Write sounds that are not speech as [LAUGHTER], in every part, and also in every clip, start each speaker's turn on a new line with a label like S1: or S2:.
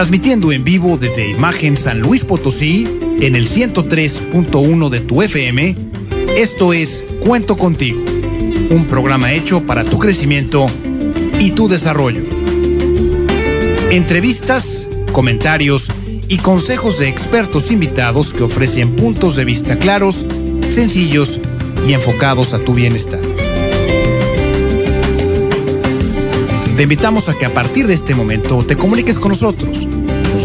S1: Transmitiendo en vivo desde Imagen San Luis Potosí en el 103.1 de tu FM, esto es Cuento contigo, un programa hecho para tu crecimiento y tu desarrollo. Entrevistas, comentarios y consejos de expertos invitados que ofrecen puntos de vista claros, sencillos y enfocados a tu bienestar. Te invitamos a que a partir de este momento te comuniques con nosotros, nos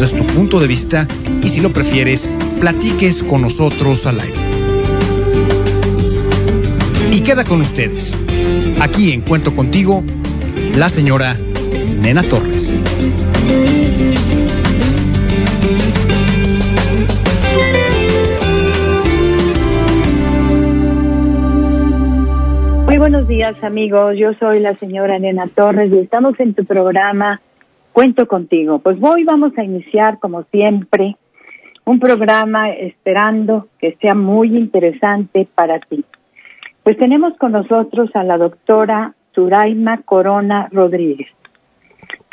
S1: des tu punto de vista y si lo prefieres, platiques con nosotros al aire. Y queda con ustedes, aquí en Cuento Contigo, la señora Nena Torres.
S2: Muy buenos días amigos, yo soy la señora Nena Torres y estamos en tu programa Cuento contigo. Pues hoy vamos a iniciar como siempre un programa esperando que sea muy interesante para ti. Pues tenemos con nosotros a la doctora Suraima Corona Rodríguez.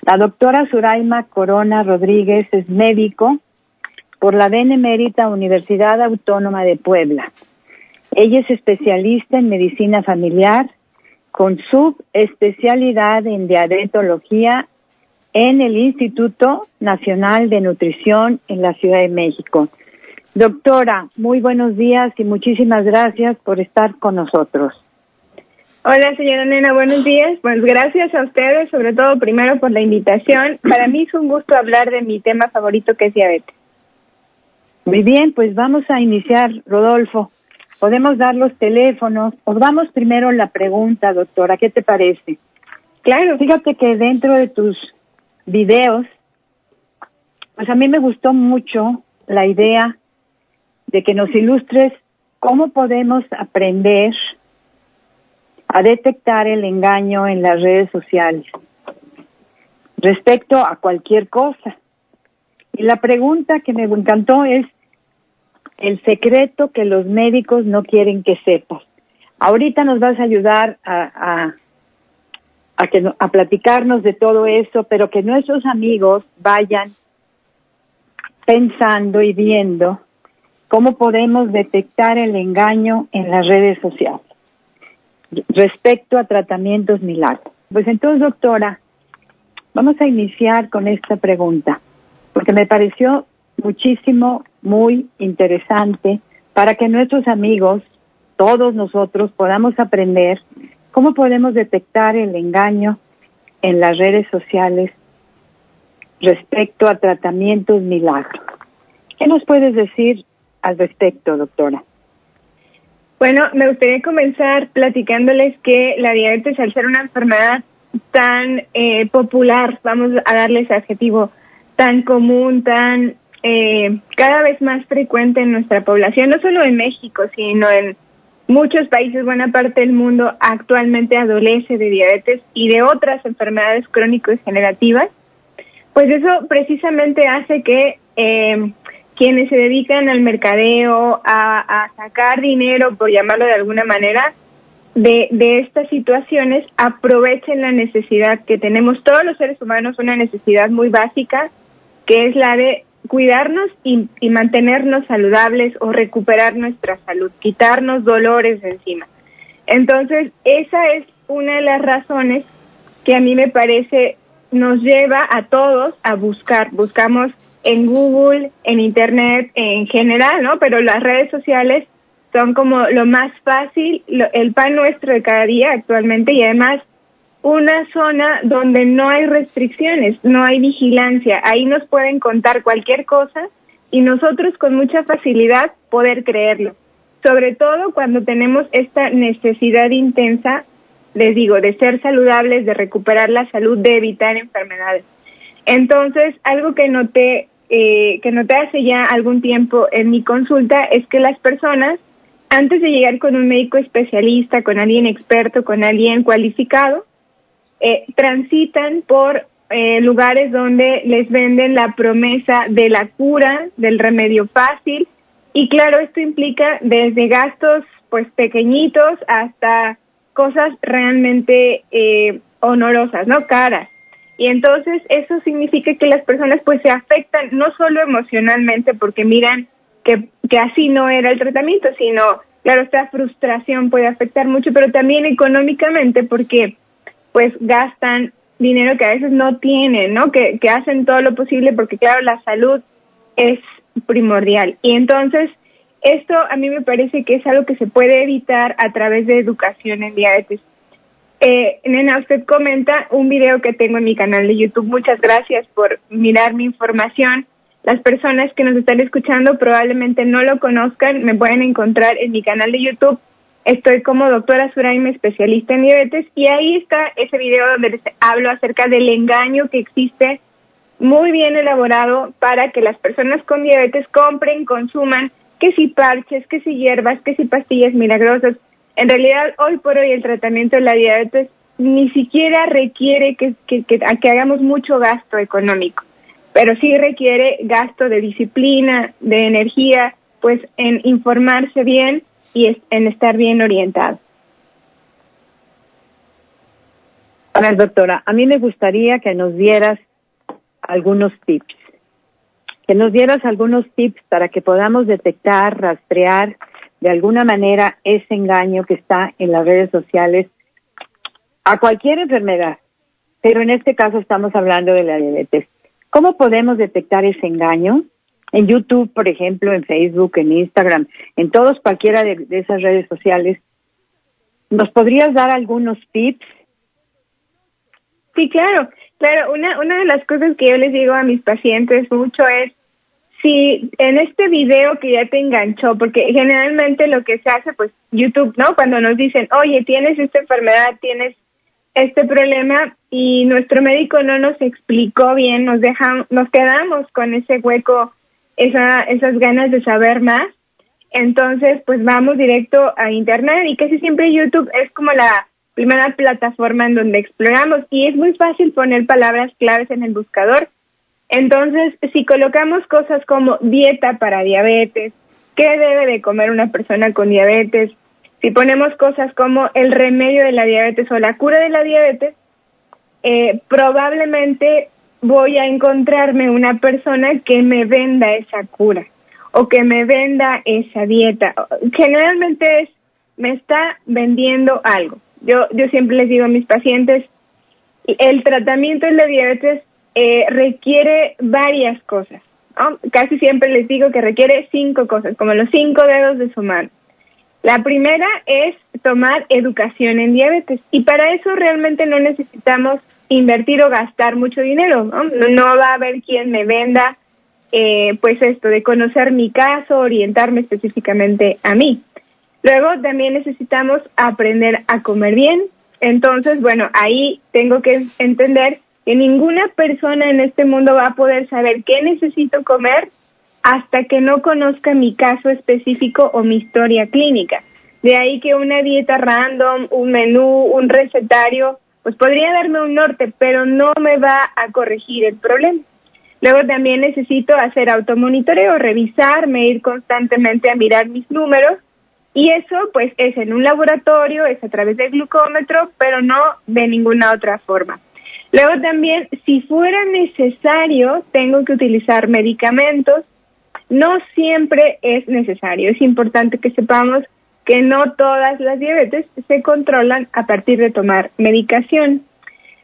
S2: La doctora Suraima Corona Rodríguez es médico por la Benemérita Universidad Autónoma de Puebla ella es especialista en medicina familiar con subespecialidad en diabetología en el Instituto Nacional de Nutrición en la Ciudad de México. Doctora, muy buenos días y muchísimas gracias por estar con nosotros.
S3: Hola, señora Nena, buenos días. Pues gracias a ustedes, sobre todo primero por la invitación. Para mí es un gusto hablar de mi tema favorito que es diabetes.
S2: Muy bien, pues vamos a iniciar, Rodolfo podemos dar los teléfonos. Os damos primero la pregunta, doctora, ¿qué te parece? Claro, fíjate que dentro de tus videos, pues a mí me gustó mucho la idea de que nos ilustres cómo podemos aprender a detectar el engaño en las redes sociales respecto a cualquier cosa. Y la pregunta que me encantó es, el secreto que los médicos no quieren que sepas. Ahorita nos vas a ayudar a, a, que, a platicarnos de todo eso, pero que nuestros amigos vayan pensando y viendo cómo podemos detectar el engaño en las redes sociales respecto a tratamientos milagros. Pues entonces, doctora, vamos a iniciar con esta pregunta, porque me pareció muchísimo muy interesante para que nuestros amigos, todos nosotros, podamos aprender cómo podemos detectar el engaño en las redes sociales respecto a tratamientos milagros. ¿Qué nos puedes decir al respecto, doctora?
S3: Bueno, me gustaría comenzar platicándoles que la diabetes, al ser una enfermedad tan eh, popular, vamos a darles adjetivo, tan común, tan eh, cada vez más frecuente en nuestra población, no solo en México, sino en muchos países, buena parte del mundo actualmente adolece de diabetes y de otras enfermedades crónico-degenerativas, pues eso precisamente hace que eh, quienes se dedican al mercadeo, a, a, sacar dinero, por llamarlo de alguna manera, de, de estas situaciones, aprovechen la necesidad que tenemos. Todos los seres humanos, una necesidad muy básica, que es la de cuidarnos y, mantenernos saludables o recuperar nuestra salud, quitarnos dolores de encima. Entonces, esa es una de las razones que a mí me parece nos lleva a todos a buscar. Buscamos en Google, en Internet, en general, ¿no? Pero las redes sociales son como lo más fácil, el pan nuestro de cada día actualmente y además una zona donde no hay restricciones, no hay vigilancia. Ahí nos pueden contar cualquier cosa y nosotros con mucha facilidad poder creerlo. Sobre todo cuando tenemos esta necesidad intensa, les digo, de ser saludables, de recuperar la salud, de evitar enfermedades. Entonces, algo que noté, eh, que noté hace ya algún tiempo en mi consulta es que las personas, antes de llegar con un médico especialista, con alguien experto, con alguien cualificado, eh, transitan por eh, lugares donde les venden la promesa de la cura, del remedio fácil, y claro, esto implica desde gastos pues pequeñitos hasta cosas realmente eh, honorosas, ¿no? Caras. y entonces eso significa que las personas pues se afectan no solo emocionalmente porque miran que, que así no era el tratamiento, sino, claro, esta frustración puede afectar mucho, pero también económicamente porque pues gastan dinero que a veces no tienen, ¿no? Que, que hacen todo lo posible porque, claro, la salud es primordial. Y entonces, esto a mí me parece que es algo que se puede evitar a través de educación en diabetes. Eh, nena, usted comenta un video que tengo en mi canal de YouTube. Muchas gracias por mirar mi información. Las personas que nos están escuchando probablemente no lo conozcan. Me pueden encontrar en mi canal de YouTube Estoy como doctora Suraime, especialista en diabetes, y ahí está ese video donde les hablo acerca del engaño que existe muy bien elaborado para que las personas con diabetes compren, consuman, que si parches, que si hierbas, que si pastillas milagrosas. En realidad, hoy por hoy el tratamiento de la diabetes ni siquiera requiere que, que, que hagamos mucho gasto económico, pero sí requiere gasto de disciplina, de energía, pues en informarse bien y en estar bien orientado.
S2: A ver, doctora, a mí me gustaría que nos dieras algunos tips, que nos dieras algunos tips para que podamos detectar, rastrear de alguna manera ese engaño que está en las redes sociales a cualquier enfermedad, pero en este caso estamos hablando de la diabetes. ¿Cómo podemos detectar ese engaño? En YouTube, por ejemplo, en Facebook, en Instagram, en todos cualquiera de, esas redes sociales. ¿Nos podrías dar algunos tips?
S3: Sí, claro, claro. Una, una de las cosas que yo les digo a mis pacientes mucho es, si en este video que ya te enganchó, porque generalmente lo que se hace, pues YouTube, ¿no? Cuando nos dicen, oye, tienes esta enfermedad, tienes este problema y nuestro médico no nos explicó bien, nos dejan, nos quedamos con ese hueco esa, esas ganas de saber más. Entonces, pues vamos directo a Internet y casi siempre YouTube es como la primera plataforma en donde exploramos y es muy fácil poner palabras claves en el buscador. Entonces, si colocamos cosas como dieta para diabetes, qué debe de comer una persona con diabetes, si ponemos cosas como el remedio de la diabetes o la cura de la diabetes, eh, probablemente voy a encontrarme una persona que me venda esa cura o que me venda esa dieta. Generalmente es, me está vendiendo algo. Yo, yo siempre les digo a mis pacientes, el tratamiento de la diabetes eh, requiere varias cosas. Casi siempre les digo que requiere cinco cosas, como los cinco dedos de su mano. La primera es tomar educación en diabetes y para eso realmente no necesitamos invertir o gastar mucho dinero, ¿no? No, va a haber quien me venda, eh, pues esto, de conocer mi caso, orientarme específicamente a mí. Luego también necesitamos aprender a comer bien. Entonces, bueno, ahí tengo que entender que ninguna persona en este mundo va a poder saber qué necesito comer hasta que no conozca mi caso específico o mi historia clínica. De ahí que una dieta random, un menú, un recetario, pues podría darme un norte, pero no me va a corregir el problema. Luego también necesito hacer automonitoreo, revisarme, ir constantemente a mirar mis números y eso pues es en un laboratorio, es a través del glucómetro, pero no de ninguna otra forma. Luego también, si fuera necesario, tengo que utilizar medicamentos. No siempre es necesario. Es importante que sepamos que no todas las diabetes se controlan a partir de tomar medicación.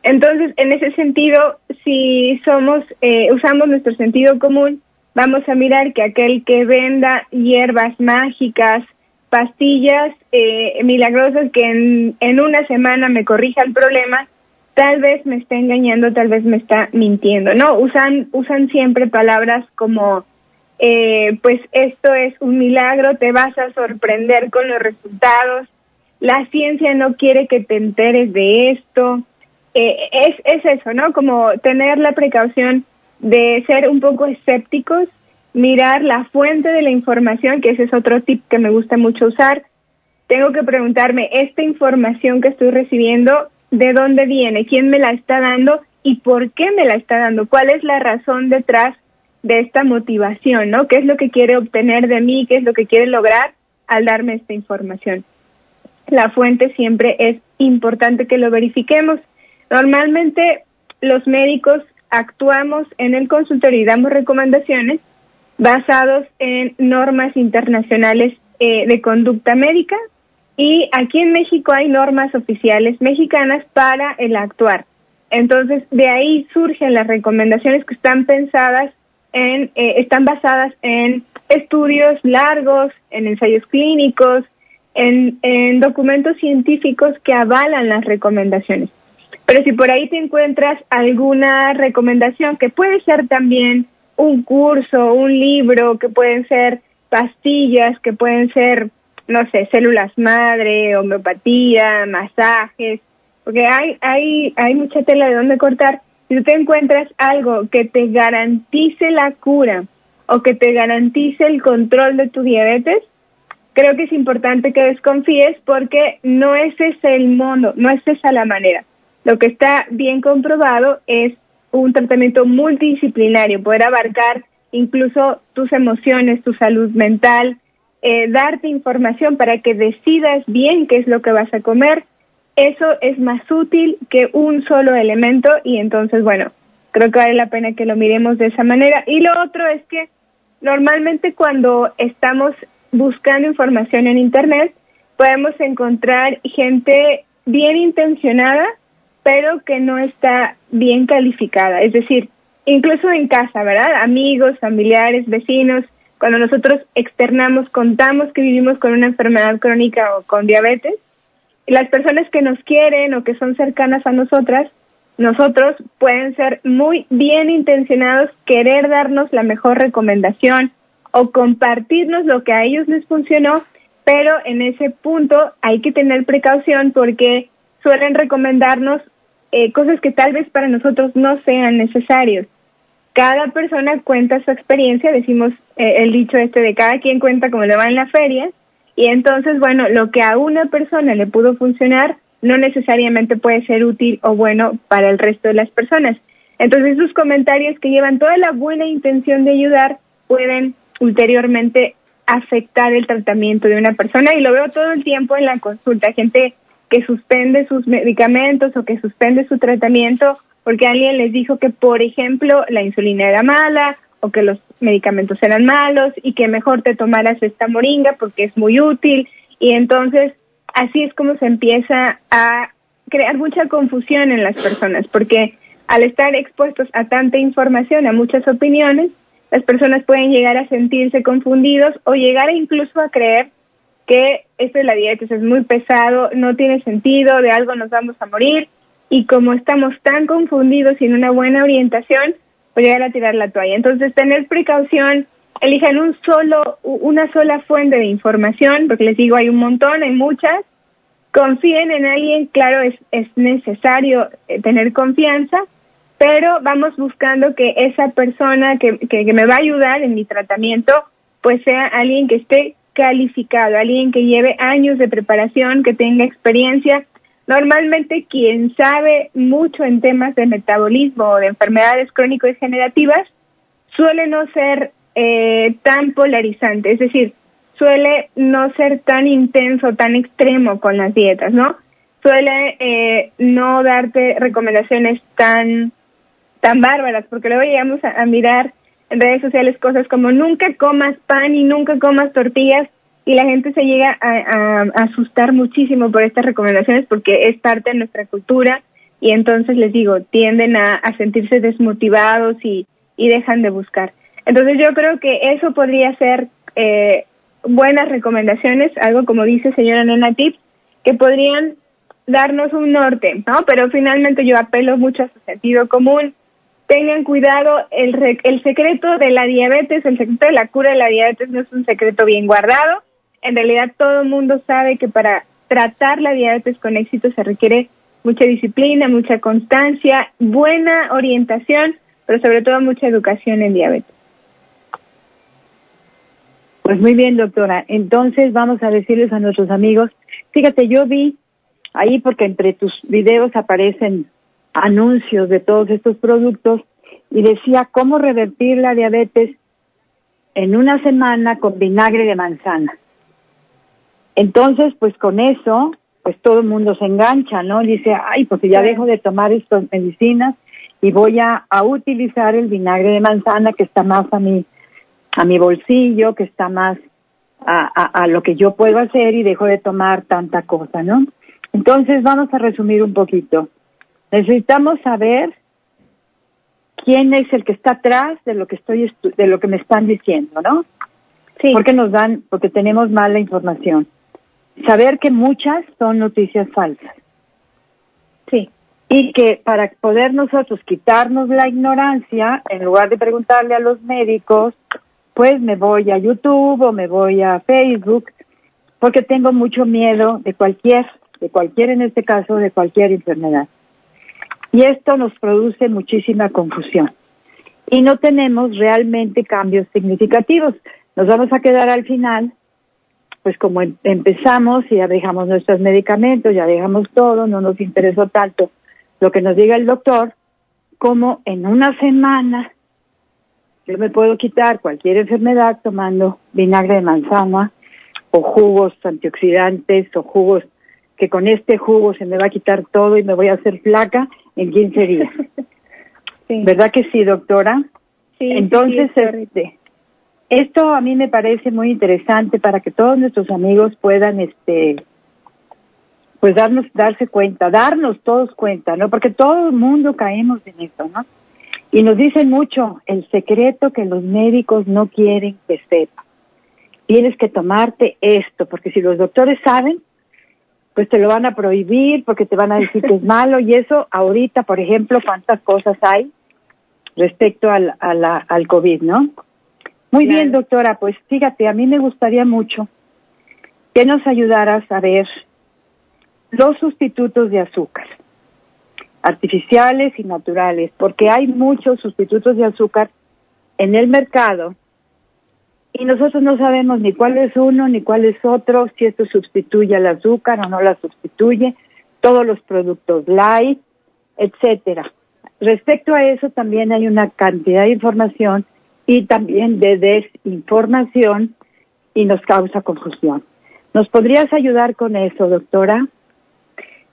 S3: Entonces, en ese sentido, si somos, eh, usamos nuestro sentido común, vamos a mirar que aquel que venda hierbas mágicas, pastillas eh, milagrosas que en, en una semana me corrija el problema, tal vez me está engañando, tal vez me está mintiendo, ¿no? Usan, usan siempre palabras como eh, pues esto es un milagro, te vas a sorprender con los resultados, la ciencia no quiere que te enteres de esto, eh, es, es eso, ¿no? Como tener la precaución de ser un poco escépticos, mirar la fuente de la información, que ese es otro tip que me gusta mucho usar. Tengo que preguntarme, esta información que estoy recibiendo, ¿de dónde viene? ¿Quién me la está dando? ¿Y por qué me la está dando? ¿Cuál es la razón detrás de esta motivación, ¿no? ¿Qué es lo que quiere obtener de mí? ¿Qué es lo que quiere lograr al darme esta información? La fuente siempre es importante que lo verifiquemos. Normalmente los médicos actuamos en el consultorio y damos recomendaciones basados en normas internacionales eh, de conducta médica y aquí en México hay normas oficiales mexicanas para el actuar. Entonces, de ahí surgen las recomendaciones que están pensadas en, eh, están basadas en estudios largos, en ensayos clínicos, en, en documentos científicos que avalan las recomendaciones. Pero si por ahí te encuentras alguna recomendación que puede ser también un curso, un libro, que pueden ser pastillas, que pueden ser, no sé, células madre, homeopatía, masajes, porque hay, hay, hay mucha tela de donde cortar. Si tú te encuentras algo que te garantice la cura o que te garantice el control de tu diabetes, creo que es importante que desconfíes porque no ese es el modo, no es esa la manera. Lo que está bien comprobado es un tratamiento multidisciplinario, poder abarcar incluso tus emociones, tu salud mental, eh, darte información para que decidas bien qué es lo que vas a comer. Eso es más útil que un solo elemento y entonces, bueno, creo que vale la pena que lo miremos de esa manera. Y lo otro es que normalmente cuando estamos buscando información en Internet, podemos encontrar gente bien intencionada pero que no está bien calificada. Es decir, incluso en casa, ¿verdad? Amigos, familiares, vecinos, cuando nosotros externamos, contamos que vivimos con una enfermedad crónica o con diabetes, las personas que nos quieren o que son cercanas a nosotras, nosotros pueden ser muy bien intencionados, querer darnos la mejor recomendación o compartirnos lo que a ellos les funcionó, pero en ese punto hay que tener precaución porque suelen recomendarnos eh, cosas que tal vez para nosotros no sean necesarios. Cada persona cuenta su experiencia, decimos eh, el dicho este de cada quien cuenta como le va en la feria, y entonces, bueno, lo que a una persona le pudo funcionar no necesariamente puede ser útil o bueno para el resto de las personas. Entonces, esos comentarios que llevan toda la buena intención de ayudar pueden ulteriormente afectar el tratamiento de una persona y lo veo todo el tiempo en la consulta, gente que suspende sus medicamentos o que suspende su tratamiento porque alguien les dijo que, por ejemplo, la insulina era mala o que los medicamentos eran malos y que mejor te tomaras esta moringa porque es muy útil. Y entonces, así es como se empieza a crear mucha confusión en las personas porque al estar expuestos a tanta información, a muchas opiniones, las personas pueden llegar a sentirse confundidos o llegar incluso a creer que esto de la diabetes es muy pesado, no tiene sentido, de algo nos vamos a morir y como estamos tan confundidos sin una buena orientación, pues llegar a tirar la toalla. Entonces, tener precaución, elijan un solo, una sola fuente de información, porque les digo, hay un montón, hay muchas. Confíen en alguien, claro, es, es necesario eh, tener confianza, pero vamos buscando que esa persona que, que me va a ayudar en mi tratamiento, pues sea alguien que esté calificado, alguien que lleve años de preparación, que tenga experiencia. Normalmente quien sabe mucho en temas de metabolismo o de enfermedades crónico-degenerativas suele no ser eh, tan polarizante, es decir, suele no ser tan intenso, tan extremo con las dietas, ¿no? Suele eh, no darte recomendaciones tan tan bárbaras, porque luego llegamos a mirar en redes sociales cosas como nunca comas pan y nunca comas tortillas y la gente se llega a, asustar muchísimo por estas recomendaciones porque es parte de nuestra cultura y entonces les digo, tienden a, sentirse desmotivados y, y dejan de buscar. Entonces yo creo que eso podría ser eh, buenas recomendaciones, algo como dice señora Nena Tips, que podrían darnos un norte, ¿no? Pero finalmente yo apelo mucho a su sentido común, tengan cuidado, el, el secreto de la diabetes, el secreto de la cura de la diabetes no es un secreto bien guardado. En realidad todo el mundo sabe que para tratar la diabetes con éxito se requiere mucha disciplina, mucha constancia, buena orientación, pero sobre todo mucha educación en diabetes.
S2: Pues muy bien, doctora. Entonces vamos a decirles a nuestros amigos, fíjate, yo vi ahí porque entre tus videos aparecen anuncios de todos estos productos y decía cómo revertir la diabetes en una semana con vinagre de manzana. Entonces, pues con eso, pues todo el mundo se engancha, ¿no? Dice, ay, pues ya dejo de tomar estas medicinas y voy a, a utilizar el vinagre de manzana que está más a mi, a mi bolsillo, que está más a, a, a lo que yo puedo hacer y dejo de tomar tanta cosa, ¿no? Entonces vamos a resumir un poquito. Necesitamos saber quién es el que está atrás de lo que estoy de lo que me están diciendo, ¿no?
S3: Sí.
S2: Porque nos dan, porque tenemos mala información. Saber que muchas son noticias falsas.
S3: Sí.
S2: Y que para poder nosotros quitarnos la ignorancia, en lugar de preguntarle a los médicos, pues me voy a YouTube o me voy a Facebook, porque tengo mucho miedo de cualquier, de cualquier en este caso, de cualquier enfermedad. Y esto nos produce muchísima confusión. Y no tenemos realmente cambios significativos. Nos vamos a quedar al final, pues como em empezamos y ya dejamos nuestros medicamentos, ya dejamos todo, no nos interesó tanto lo que nos diga el doctor, como en una semana yo me puedo quitar cualquier enfermedad tomando vinagre de manzana o jugos antioxidantes o jugos que con este jugo se me va a quitar todo y me voy a hacer flaca en 15 días. [LAUGHS]
S3: Sí.
S2: ¿Verdad que sí, doctora?
S3: Sí,
S2: Entonces,
S3: sí,
S2: este, esto a mí me parece muy interesante para que todos nuestros amigos puedan, este, pues darnos, darse cuenta, darnos todos cuenta, ¿no? Porque todo el mundo caemos en eso, ¿no? Y nos dicen mucho el secreto que los médicos no quieren que sepa. Tienes que tomarte esto, porque si los doctores saben, pues te lo van a prohibir, porque te van a decir que es [LAUGHS] malo, y eso ahorita, por ejemplo, cuántas cosas hay respecto al, a la, al COVID, ¿no? Muy
S3: Claro.
S2: bien, doctora, pues fíjate, a mí me gustaría mucho que nos ayudaras a ver los sustitutos de azúcar, artificiales y naturales, porque hay muchos sustitutos de azúcar en el mercado y nosotros no sabemos ni cuál es uno ni cuál es otro, si esto sustituye al azúcar o no la sustituye, todos los productos light, etcétera. Respecto a eso también hay una cantidad de información y también de desinformación y nos causa confusión. ¿Nos podrías ayudar con eso, doctora?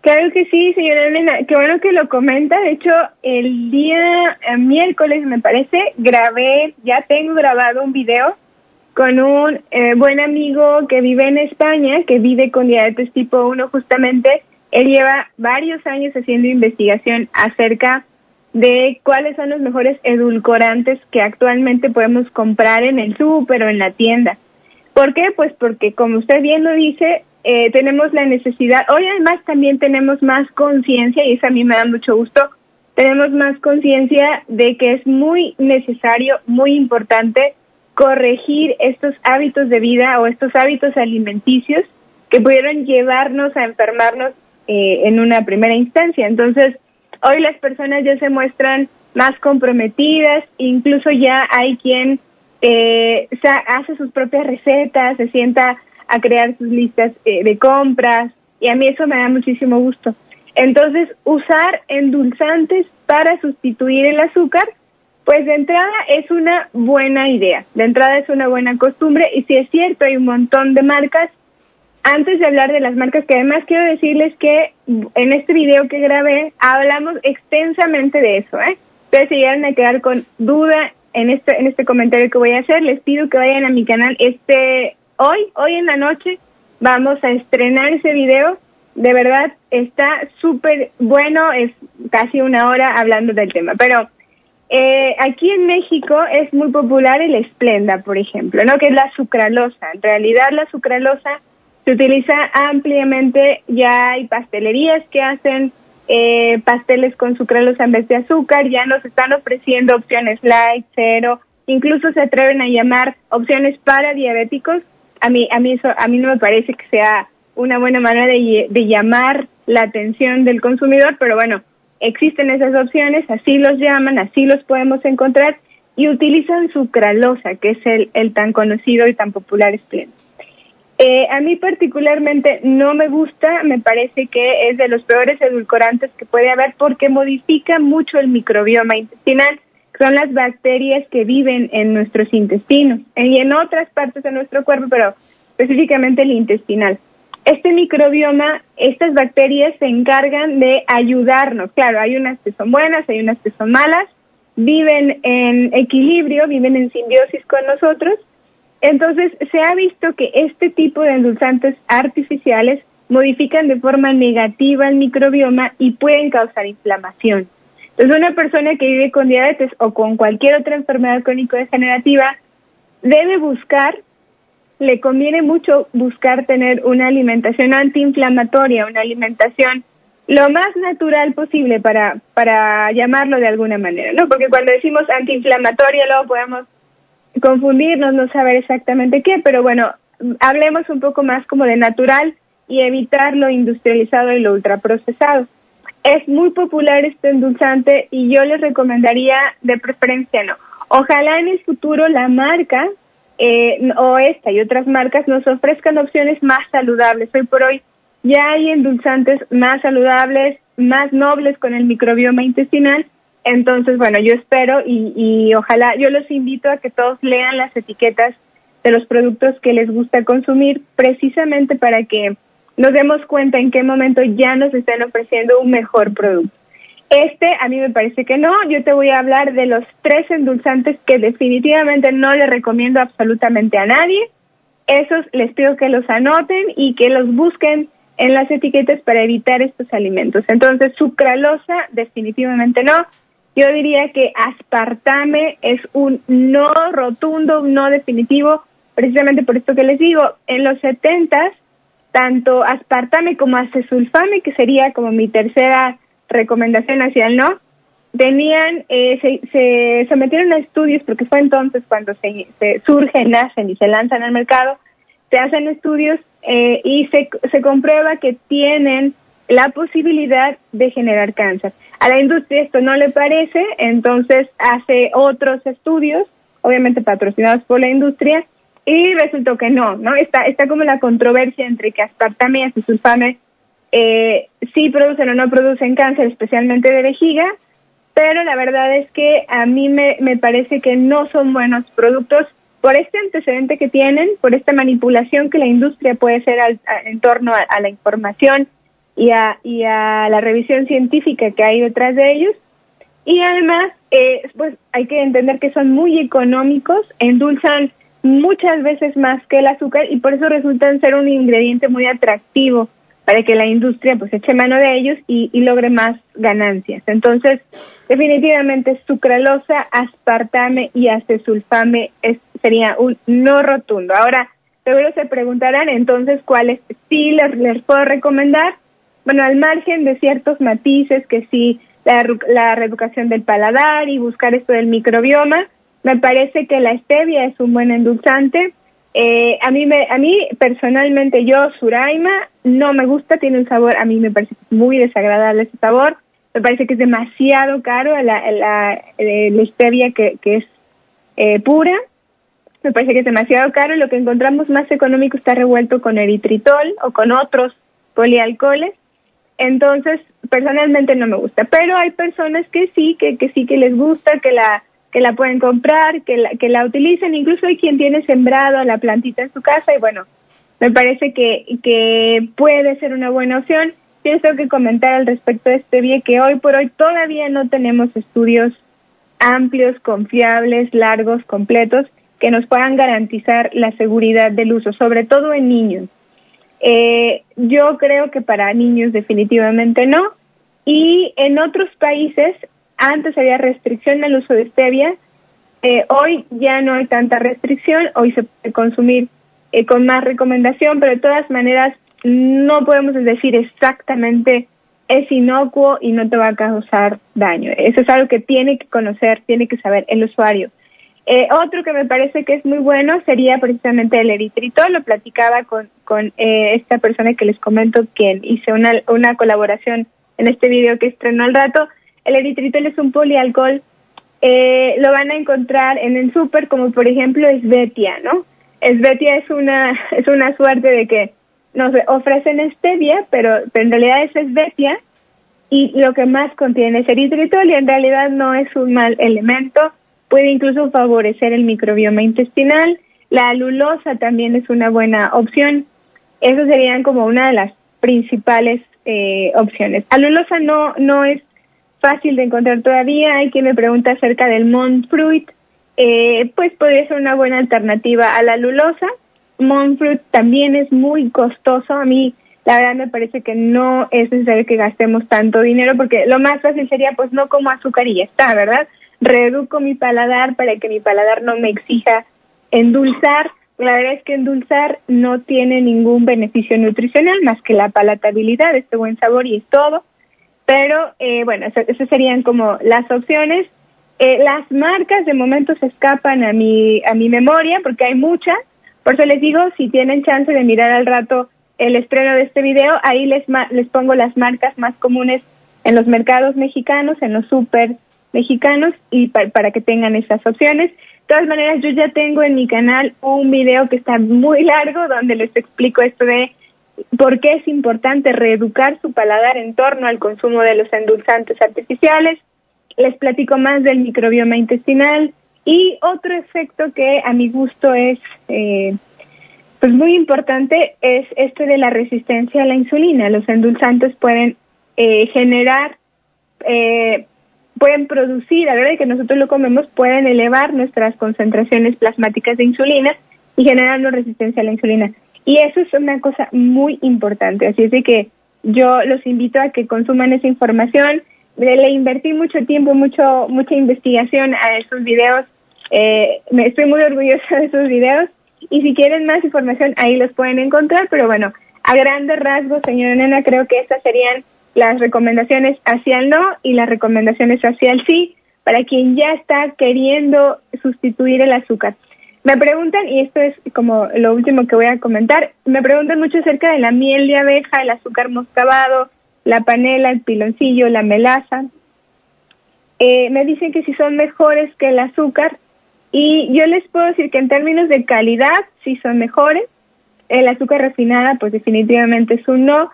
S3: Claro que sí, señora Elena. Qué bueno que lo comenta. De hecho, el día miércoles, me parece, grabé, ya tengo grabado un video con un eh, buen amigo que vive en España, que vive con diabetes tipo 1 justamente. Él lleva varios años haciendo investigación acerca de cuáles son los mejores edulcorantes que actualmente podemos comprar en el súper o en la tienda. ¿Por qué? Pues porque, como usted bien lo dice, eh, tenemos la necesidad, hoy además también tenemos más conciencia, y eso a mí me da mucho gusto, tenemos más conciencia de que es muy necesario, muy importante corregir estos hábitos de vida o estos hábitos alimenticios que pudieron llevarnos a enfermarnos eh, en una primera instancia. Entonces, hoy las personas ya se muestran más comprometidas, incluso ya hay quien eh, hace sus propias recetas, se sienta a crear sus listas eh, de compras y a mí eso me da muchísimo gusto. Entonces, usar endulzantes para sustituir el azúcar, pues de entrada es una buena idea, de entrada es una buena costumbre y si es cierto, hay un montón de marcas. Antes de hablar de las marcas, que además quiero decirles que en este video que grabé hablamos extensamente de eso, ¿eh? Ustedes se llegaron a quedar con duda en este, en este comentario que voy a hacer, les pido que vayan a mi canal este hoy, hoy en la noche, vamos a estrenar ese video. De verdad, está súper bueno, es casi una hora hablando del tema. Pero eh, aquí en México es muy popular el Splenda, por ejemplo, ¿no? Que es la sucralosa. En realidad, la sucralosa se utiliza ampliamente, ya hay pastelerías que hacen eh, pasteles con sucralosa en vez de azúcar, ya nos están ofreciendo opciones light, cero, incluso se atreven a llamar opciones para diabéticos. A mí, a mí eso, a mí no me parece que sea una buena manera de, llamar la atención del consumidor, pero bueno, existen esas opciones, así los llaman, así los podemos encontrar y utilizan sucralosa, que es el, el tan conocido y tan popular Splenda. Eh, a mí particularmente no me gusta, me parece que es de los peores edulcorantes que puede haber porque modifica mucho el microbioma intestinal, son las bacterias que viven en nuestros intestinos y en otras partes de nuestro cuerpo, pero específicamente el intestinal. Este microbioma, estas bacterias se encargan de ayudarnos. Claro, hay unas que son buenas, hay unas que son malas, viven en equilibrio, viven en simbiosis con nosotros. Entonces, se ha visto que este tipo de endulzantes artificiales modifican de forma negativa el microbioma y pueden causar inflamación. Entonces, una persona que vive con diabetes o con cualquier otra enfermedad crónico-degenerativa debe buscar, le conviene mucho buscar tener una alimentación antiinflamatoria, una alimentación lo más natural posible para, para llamarlo de alguna manera, ¿no? Porque cuando decimos antiinflamatoria luego podemos confundirnos, no saber exactamente qué, pero bueno, hablemos un poco más como de natural y evitar lo industrializado y lo ultraprocesado. Es muy popular este endulzante y yo les recomendaría de preferencia no. Ojalá en el futuro la marca eh, o esta y otras marcas nos ofrezcan opciones más saludables. Hoy por hoy ya hay endulzantes más saludables, más nobles con el microbioma intestinal. Entonces, bueno, yo espero y, y ojalá, yo los invito a que todos lean las etiquetas de los productos que les gusta consumir precisamente para que nos demos cuenta en qué momento ya nos están ofreciendo un mejor producto. Este a mí me parece que no. Yo te voy a hablar de los tres endulzantes que definitivamente no le recomiendo absolutamente a nadie. Esos les pido que los anoten y que los busquen en las etiquetas para evitar estos alimentos. Entonces, sucralosa definitivamente no. Yo diría que aspartame es un no rotundo, un no definitivo, precisamente por esto que les digo. En los setentas tanto aspartame como acesulfame, que sería como mi tercera recomendación hacia el no, tenían, eh, se, sometieron a estudios, porque fue entonces cuando se, surgen, nacen y se lanzan al mercado, se hacen estudios eh, y se, se comprueba que tienen la posibilidad de generar cáncer. A la industria esto no le parece, entonces hace otros estudios, obviamente patrocinados por la industria, y resultó que no, ¿no? Está, está como la controversia entre que aspartame y acesulfame eh, sí producen o no producen cáncer, especialmente de vejiga, pero la verdad es que a mí me, me parece que no son buenos productos por este antecedente que tienen, por esta manipulación que la industria puede hacer en torno a, la información y a, y a la revisión científica que hay detrás de ellos. Y además, eh, pues hay que entender que son muy económicos, endulzan muchas veces más que el azúcar y por eso resultan ser un ingrediente muy atractivo para que la industria pues eche mano de ellos y, logre más ganancias. Entonces, definitivamente sucralosa, aspartame y acesulfame es, sería un no rotundo. Ahora, seguro se preguntarán entonces cuáles sí les, les puedo recomendar. Bueno, al margen de ciertos matices que sí, la, la reeducación del paladar y buscar esto del microbioma, me parece que la stevia es un buen endulzante. Eh, a mí me, a mí personalmente yo Suraima no me gusta, tiene un sabor, a mí me parece muy desagradable ese sabor. Me parece que es demasiado caro la, la, eh, la stevia que, que es eh, pura. Me parece que es demasiado caro y lo que encontramos más económico está revuelto con eritritol o con otros polialcoholes. Entonces, personalmente no me gusta, pero hay personas que sí, que, que sí que les gusta, que la que la pueden comprar, que la, que la utilicen, incluso hay quien tiene sembrado la plantita en su casa y bueno, me parece que, que puede ser una buena opción. Tienes que comentar al respecto de este bien que hoy por hoy todavía no tenemos estudios amplios, confiables, largos, completos, que nos puedan garantizar la seguridad del uso, sobre todo en niños. Eh, yo creo que para niños definitivamente no. Y en otros países antes había restricción al uso de stevia, eh, hoy ya no hay tanta restricción, hoy se puede consumir eh, con más recomendación, pero de todas maneras no podemos decir exactamente es inocuo y no te va a causar daño. Eso es algo que tiene que conocer, tiene que saber el usuario. Eh, otro que me parece que es muy bueno sería precisamente el eritritol. Lo platicaba con, con esta persona que les comento, quien hice una, una colaboración en este video que estrenó al rato. El eritritol es un polialcohol. Eh, lo van a encontrar en el súper como por ejemplo Esvetia, ¿no? Esvetia es una, [LAUGHS] es una suerte de que nos ofrecen stevia, pero, en realidad es Esvetia y lo que más contiene es eritritol y en realidad no es un mal elemento, puede incluso favorecer el microbioma intestinal. La alulosa también es una buena opción. Esas serían como una de las principales eh, opciones. Alulosa no, no es fácil de encontrar todavía. Hay quien me pregunta acerca del Mont Fruit. Eh, pues podría ser una buena alternativa a la alulosa. Mont Fruit también es muy costoso. A mí, la verdad, me parece que no es necesario que gastemos tanto dinero porque lo más fácil sería, pues, no como azúcar y ya está, ¿verdad? Reduco mi paladar para que mi paladar no me exija endulzar la verdad es que endulzar no tiene ningún beneficio nutricional más que la palatabilidad, este buen sabor y es todo. Pero eh, bueno, esas serían como las opciones. Eh, las marcas de momento se escapan a mi, a mi memoria porque hay muchas. Por eso les digo, si tienen chance de mirar al rato el estreno de este video, ahí les, les pongo las marcas más comunes en los mercados mexicanos, en los super mexicanos y para que tengan estas opciones. De todas maneras, yo ya tengo en mi canal un video que está muy largo donde les explico esto de por qué es importante reeducar su paladar en torno al consumo de los endulzantes artificiales. Les platico más del microbioma intestinal y otro efecto que a mi gusto es eh, pues muy importante es este de la resistencia a la insulina. Los endulzantes pueden eh, generar eh, pueden producir, a la hora de que nosotros lo comemos, pueden elevar nuestras concentraciones plasmáticas de insulina y generando resistencia a la insulina. Y eso es una cosa muy importante. Así es de que yo los invito a que consuman esa información. Le invertí mucho tiempo, mucho, mucha investigación a esos videos. Eh, me estoy muy orgullosa de esos videos. Y si quieren más información, ahí los pueden encontrar. Pero bueno, a grandes rasgos, señora Nena, creo que estas serían las recomendaciones hacia el no y las recomendaciones hacia el sí para quien ya está queriendo sustituir el azúcar. Me preguntan, y esto es como lo último que voy a comentar, me preguntan mucho acerca de la miel de abeja, el azúcar moscabado, la panela, el piloncillo, la melaza. Eh, me dicen que si son mejores que el azúcar y yo les puedo decir que en términos de calidad sí son mejores. El azúcar refinada pues definitivamente es un no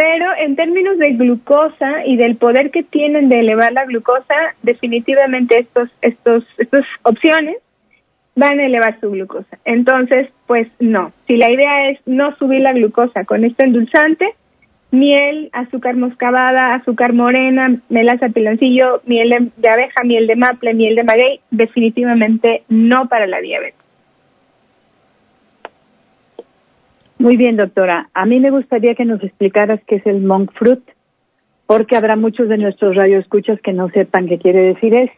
S3: pero en términos de glucosa y del poder que tienen de elevar la glucosa, definitivamente estos, estos, estas opciones van a elevar su glucosa. Entonces, pues no. Si la idea es no subir la glucosa con este endulzante, miel, azúcar moscabada, azúcar morena, melaza piloncillo, miel de, abeja, miel de maple, miel de maguey, definitivamente no para la diabetes.
S2: Muy bien, doctora. A mí me gustaría que nos explicaras qué es el monk fruit, porque habrá muchos de nuestros radioescuchas que no sepan qué quiere decir eso.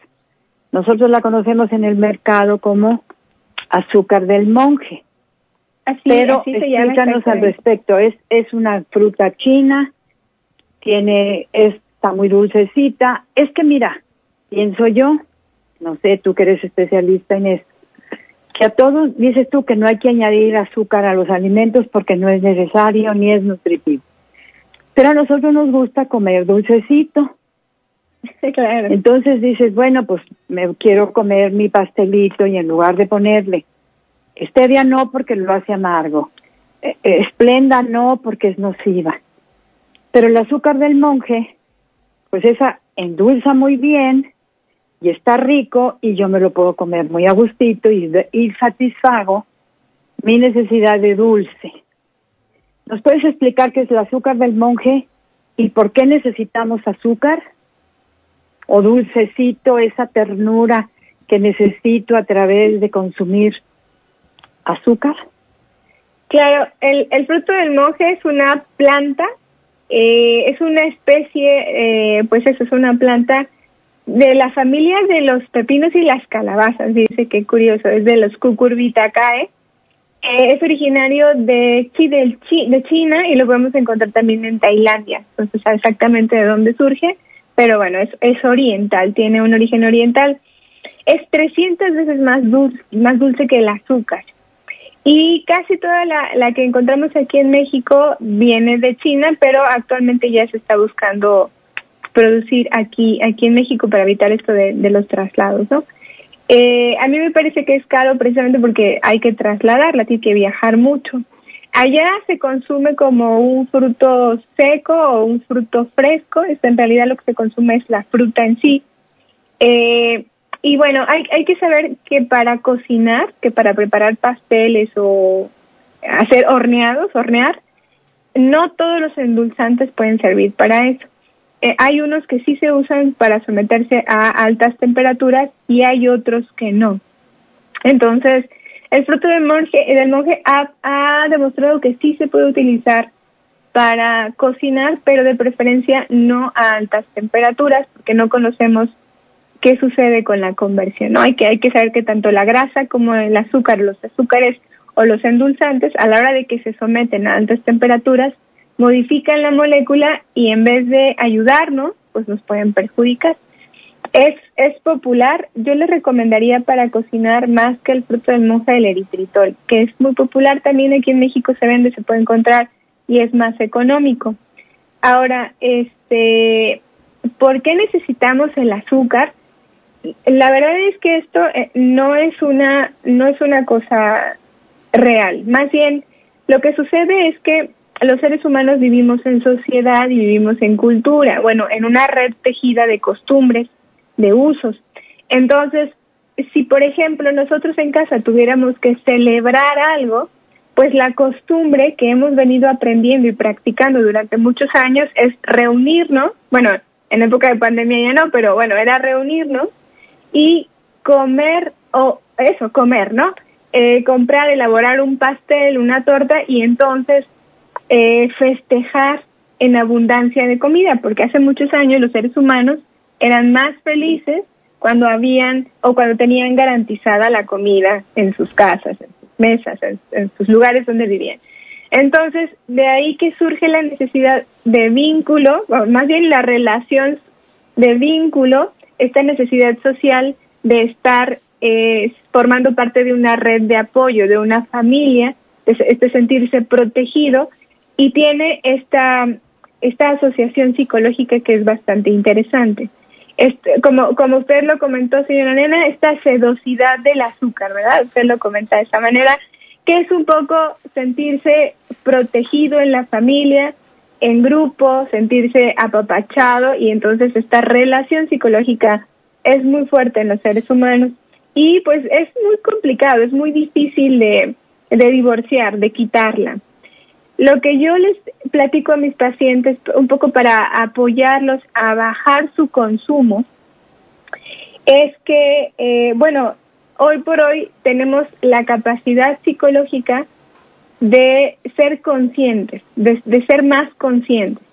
S2: Nosotros la conocemos en el mercado como azúcar del monje.
S3: Así,
S2: Pero
S3: así
S2: explícanos al respecto. Es, es una fruta china, tiene, está muy dulcecita. Es que mira, pienso yo, no sé, tú que eres especialista en esto, que a todos dices tú que no hay que añadir azúcar a los alimentos porque no es necesario ni es nutritivo. Pero a nosotros nos gusta comer dulcecito. [LAUGHS]
S3: claro.
S2: Entonces dices, bueno, pues me quiero comer mi pastelito y en lugar de ponerle stevia no porque lo hace amargo, eh, eh, esplenda no porque es nociva. Pero el azúcar del monje, pues esa endulza muy bien y está rico y yo me lo puedo comer muy a gustito y, y satisfago mi necesidad de dulce. ¿Nos puedes explicar qué es el azúcar del monje y por qué necesitamos azúcar? O dulcecito, esa ternura que necesito a través de consumir azúcar.
S3: Claro, el, el fruto del monje es una planta, eh, es una especie, eh, pues eso es una planta de la familia de los pepinos y las calabazas, dice que curioso, es de los cucurbitaceae. Eh, es originario de, de China y lo podemos encontrar también en Tailandia. Entonces, exactamente de dónde surge, pero bueno, es, es oriental, tiene un origen oriental. Es 300 veces más dulce, más dulce que el azúcar. Y casi toda la, la que encontramos aquí en México viene de China, pero actualmente ya se está buscando producir aquí, aquí en México para evitar esto de, los traslados, ¿no? Eh, a mí me parece que es caro precisamente porque hay que trasladarla, tiene que viajar mucho. Allá se consume como un fruto seco o un fruto fresco, esto en realidad lo que se consume es la fruta en sí. Eh, y bueno, hay, hay que saber que para cocinar, que para preparar pasteles o, hacer horneados, hornear, no todos los endulzantes pueden servir para eso. Eh, hay unos que sí se usan para someterse a altas temperaturas y hay otros que no. Entonces, el fruto del monje, del monje ha, demostrado que sí se puede utilizar para cocinar, pero de preferencia no a altas temperaturas, porque no conocemos qué sucede con la conversión. ¿no? Hay, que, hay que saber que tanto la grasa como el azúcar, los azúcares o los endulzantes, a la hora de que se someten a altas temperaturas, modifican la molécula y en vez de ayudarnos, pues nos pueden perjudicar. Es, es popular, yo les recomendaría para cocinar más que el fruto del monje el eritritol, que es muy popular también aquí en México se vende, se puede encontrar y es más económico. Ahora, este, ¿por qué necesitamos el azúcar? La verdad es que esto eh, no es una no es una cosa real. Más bien, lo que sucede es que los seres humanos vivimos en sociedad y vivimos en cultura, bueno, en una red tejida de costumbres, de usos. Entonces, si por ejemplo nosotros en casa tuviéramos que celebrar algo, pues la costumbre que hemos venido aprendiendo y practicando durante muchos años es reunirnos, bueno, en época de pandemia ya no, pero bueno, era reunirnos y comer, o eso, comer, ¿no? Eh, comprar, elaborar un pastel, una torta y entonces eh, festejar en abundancia de comida, porque hace muchos años los seres humanos eran más felices cuando habían o cuando tenían garantizada la comida en sus casas, mesas, en, sus lugares donde vivían. Entonces, de ahí que surge la necesidad de vínculo, o más bien la relación de vínculo, esta necesidad social de estar eh, formando parte de una red de apoyo, de una familia, este sentirse protegido y tiene esta, esta asociación psicológica que es bastante interesante. Como, como usted lo comentó, señora Nena, esta sedosidad del azúcar, ¿verdad? Usted lo comenta de esa manera, que es un poco sentirse protegido en la familia, en grupo, sentirse apapachado y entonces esta relación psicológica es muy fuerte en los seres humanos y pues es muy complicado, es muy difícil de divorciar, de quitarla. Lo que yo les platico a mis pacientes, un poco para apoyarlos a bajar su consumo, es que, eh, bueno, hoy por hoy tenemos la capacidad psicológica de ser conscientes, de, de, ser más conscientes,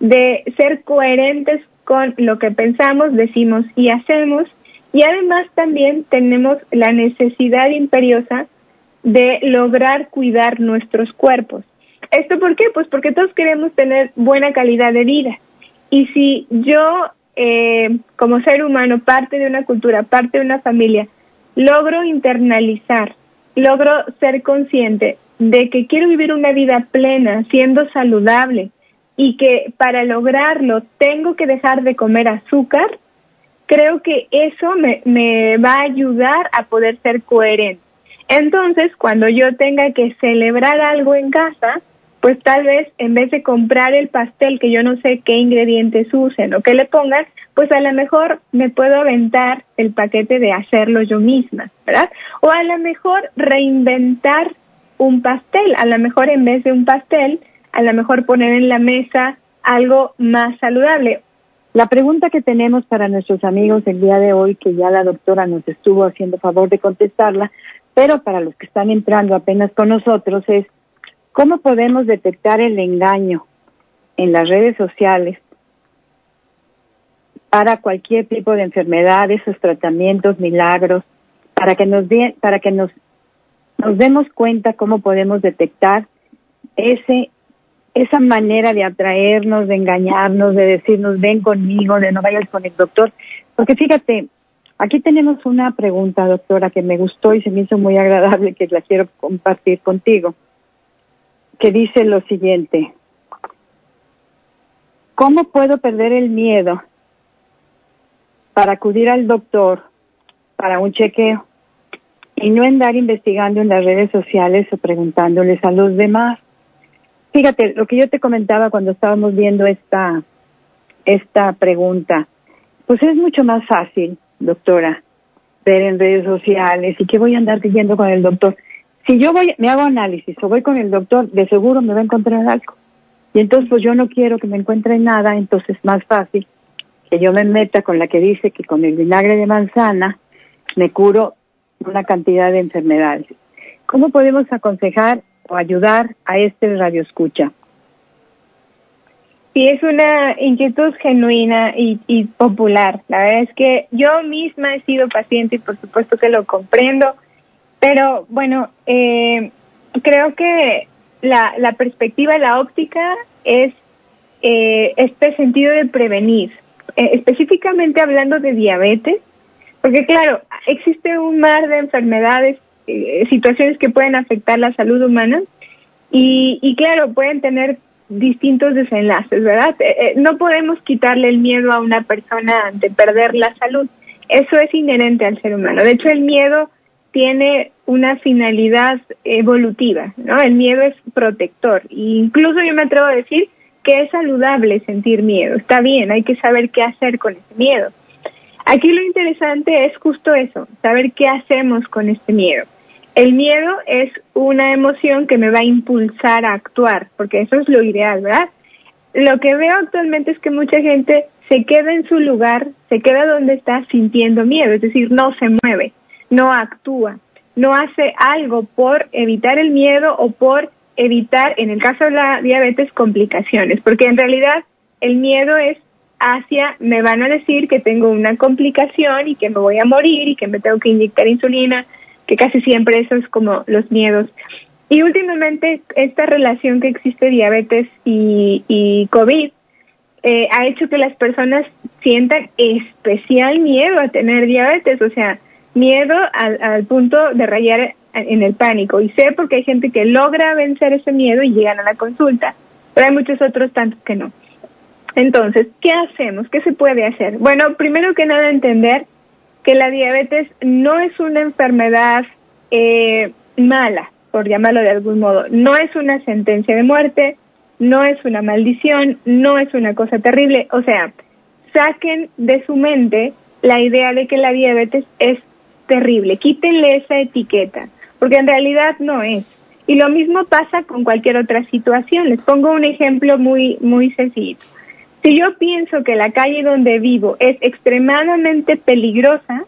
S3: de ser coherentes con lo que pensamos, decimos y hacemos, y además también tenemos la necesidad imperiosa de lograr cuidar nuestros cuerpos. ¿Esto por qué? Pues porque todos queremos tener buena calidad de vida. Y si yo, eh, como ser humano, parte de una cultura, parte de una familia, logro internalizar, logro ser consciente de que quiero vivir una vida plena, siendo saludable, y que para lograrlo tengo que dejar de comer azúcar, creo que eso me, me va a ayudar a poder ser coherente. Entonces, cuando yo tenga que celebrar algo en casa, pues tal vez en vez de comprar el pastel que yo no sé qué ingredientes usen o qué le pongan, pues a lo mejor me puedo aventar el paquete de hacerlo yo misma, ¿verdad? O a lo mejor reinventar un pastel, a lo mejor en vez de un pastel, a lo mejor poner en la mesa algo más saludable.
S2: La pregunta que tenemos para nuestros amigos el día de hoy, que ya la doctora nos estuvo haciendo favor de contestarla, pero para los que están entrando apenas con nosotros es, ¿Cómo podemos detectar el engaño en las redes sociales para cualquier tipo de enfermedad, esos tratamientos, milagros, para que nos para que nos nos demos cuenta cómo podemos detectar ese esa manera de atraernos, de engañarnos, de decirnos ven conmigo, de no vayas con el doctor, porque fíjate, aquí tenemos una pregunta, doctora, que me gustó y se me hizo muy agradable que la quiero compartir contigo que dice lo siguiente. ¿Cómo puedo perder el miedo para acudir al doctor para un chequeo y no andar investigando en las redes sociales o preguntándoles a los demás? Fíjate, lo que yo te comentaba cuando estábamos viendo esta, esta pregunta, pues es mucho más fácil, doctora, ver en redes sociales y que voy a andar diciendo con el doctor Si yo voy, me hago análisis o voy con el doctor, de seguro me va a encontrar algo. Y entonces, pues yo no quiero que me encuentre nada, entonces es más fácil que yo me meta con la que dice que con el vinagre de manzana me curo una cantidad de enfermedades. ¿Cómo podemos aconsejar o ayudar a este radio escucha?
S3: Sí, es una inquietud genuina y, y, popular. La verdad es que yo misma he sido paciente y por supuesto que lo comprendo, pero bueno, eh, creo que la, la perspectiva, la óptica es eh, este sentido de prevenir, eh, específicamente hablando de diabetes, porque claro, existe un mar de enfermedades, eh, situaciones que pueden afectar la salud humana y, y claro, pueden tener distintos desenlaces, ¿verdad? Eh, no podemos quitarle el miedo a una persona de perder la salud. Eso es inherente al ser humano. De hecho, el miedo tiene una finalidad evolutiva, ¿no? El miedo es protector. E incluso yo me atrevo a decir que es saludable sentir miedo. Está bien, hay que saber qué hacer con ese miedo. Aquí lo interesante es justo eso, saber qué hacemos con este miedo. El miedo es una emoción que me va a impulsar a actuar, porque eso es lo ideal, ¿verdad? Lo que veo actualmente es que mucha gente se queda en su lugar, se queda donde está sintiendo miedo, es decir, no se mueve, no actúa, no hace algo por evitar el miedo o por evitar, en el caso de la diabetes, complicaciones, porque en realidad el miedo es hacia, me van a decir que tengo una complicación y que me voy a morir y que me tengo que inyectar insulina, que casi siempre eso es como los miedos. Y últimamente esta relación que existe diabetes y, y COVID eh, ha hecho que las personas sientan especial miedo a tener diabetes, o sea, miedo al, punto de rayar en el pánico. Y sé porque hay gente que logra vencer ese miedo y llegan a la consulta, pero hay muchos otros tantos que no. Entonces, ¿qué hacemos? ¿Qué se puede hacer? Bueno, primero que nada entender que la diabetes no es una enfermedad eh, mala, por llamarlo de algún modo. No es una sentencia de muerte, no es una maldición, no es una cosa terrible. O sea, saquen de su mente la idea de que la diabetes es terrible. Quítenle esa etiqueta porque en realidad no es. Y lo mismo pasa con cualquier otra situación. Les pongo un ejemplo muy, muy sencillo. Si yo pienso que la calle donde vivo es extremadamente peligrosa,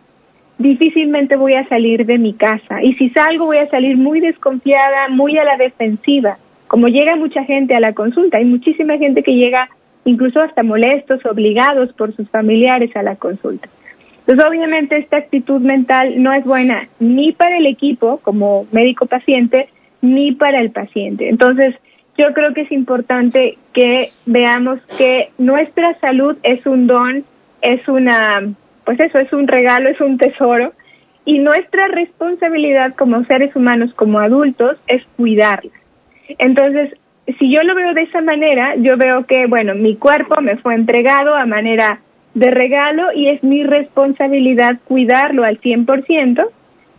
S3: difícilmente voy a salir de mi casa. Y si salgo voy a salir muy desconfiada, muy a la defensiva. Como llega mucha gente a la consulta, hay muchísima gente que llega incluso hasta molestos, obligados por sus familiares a la consulta. Entonces, obviamente, esta actitud mental no es buena ni para el equipo como médico paciente, ni para el paciente. Entonces, yo creo que es importante que veamos que nuestra salud es un don, es una, pues eso, es un regalo, es un tesoro, y nuestra responsabilidad como seres humanos, como adultos, es cuidarla. Entonces, si yo lo veo de esa manera, yo veo que, bueno, mi cuerpo me fue entregado a manera de regalo y es mi responsabilidad cuidarlo al 100%,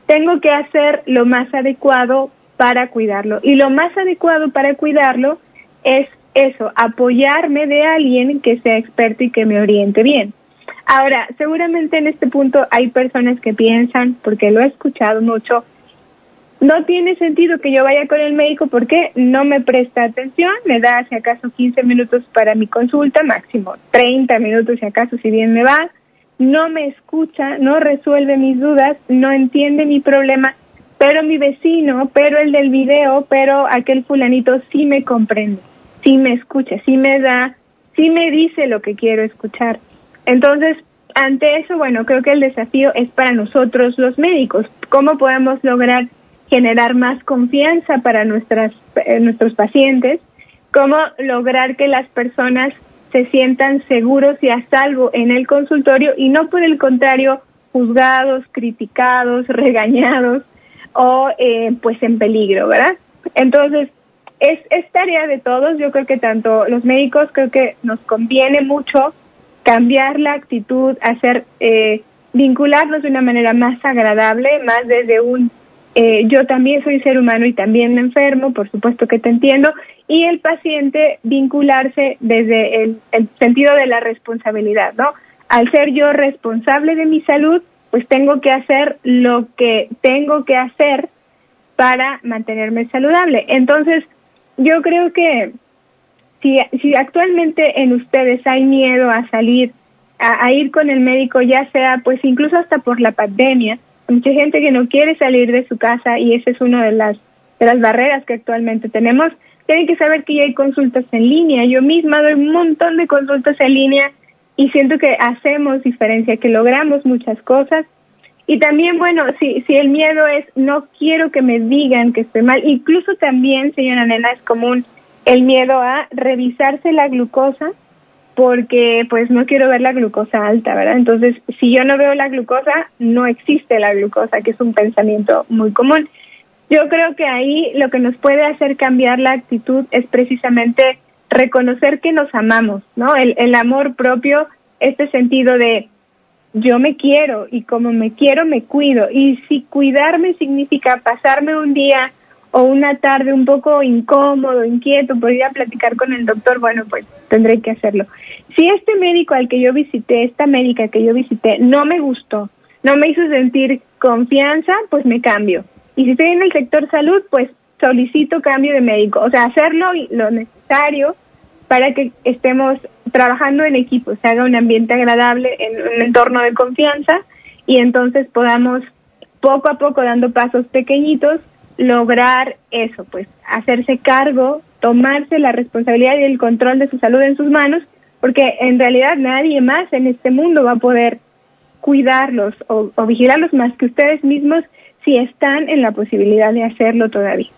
S3: tengo que hacer lo más adecuado para cuidarlo. Y lo más adecuado para cuidarlo es eso, apoyarme de alguien que sea experto y que me oriente bien. Ahora, seguramente en este punto hay personas que piensan, porque lo he escuchado mucho, no tiene sentido que yo vaya con el médico porque no me presta atención, me da si acaso 15 minutos para mi consulta, máximo 30 minutos si acaso si bien me va, no me escucha, no resuelve mis dudas, no entiende mi problema, pero mi vecino, pero el del video, pero aquel fulanito sí me comprende, sí me escucha, sí me da, sí me dice lo que quiero escuchar. Entonces, ante eso, bueno, creo que el desafío es para nosotros los médicos, cómo podemos lograr generar más confianza para nuestras, eh, nuestros pacientes, cómo lograr que las personas se sientan seguros y a salvo en el consultorio y no por el contrario juzgados, criticados, [LAUGHS] regañados o eh, pues en peligro, ¿verdad? Entonces, es, es tarea de todos, yo creo que tanto los médicos creo que nos conviene mucho cambiar la actitud, hacer, eh, vincularnos de una manera más agradable, más desde un eh, yo también soy ser humano y también me enfermo, por supuesto que te entiendo, y el paciente vincularse desde el, sentido de la responsabilidad, ¿no? Al ser yo responsable de mi salud, pues tengo que hacer lo que tengo que hacer para mantenerme saludable. Entonces, yo creo que si, si actualmente en ustedes hay miedo a salir, a, ir con el médico, ya sea pues incluso hasta por la pandemia, mucha gente que no quiere salir de su casa y esa es una de las, de las barreras que actualmente tenemos, tienen que saber que ya hay consultas en línea. Yo misma doy un montón de consultas en línea y siento que hacemos diferencia, que logramos muchas cosas. Y también, bueno, si, si el miedo es no quiero que me digan que estoy mal, incluso también, señora Nena, es común el miedo a revisarse la glucosa porque pues no quiero ver la glucosa alta, ¿verdad? Entonces, si yo no veo la glucosa, no existe la glucosa, que es un pensamiento muy común. Yo creo que ahí lo que nos puede hacer cambiar la actitud es precisamente reconocer que nos amamos, ¿no? El, el amor propio, este sentido de yo me quiero y como me quiero me cuido. Y si cuidarme significa pasarme un día o una tarde un poco incómodo, inquieto, por ir a platicar con el doctor, bueno, pues tendré que hacerlo. Si este médico al que yo visité, esta médica que yo visité, no me gustó, no me hizo sentir confianza, pues me cambio. Y si estoy en el sector salud, pues solicito cambio de médico. O sea, hacerlo lo necesario para que estemos trabajando en equipo, se haga un ambiente agradable, en un entorno de confianza y entonces podamos poco a poco dando pasos pequeñitos lograr eso, pues hacerse cargo, tomarse la responsabilidad y el control de su salud en sus manos, porque en realidad nadie más en este mundo va a poder cuidarlos o, vigilarlos más que ustedes mismos si están en la posibilidad de hacerlo todavía.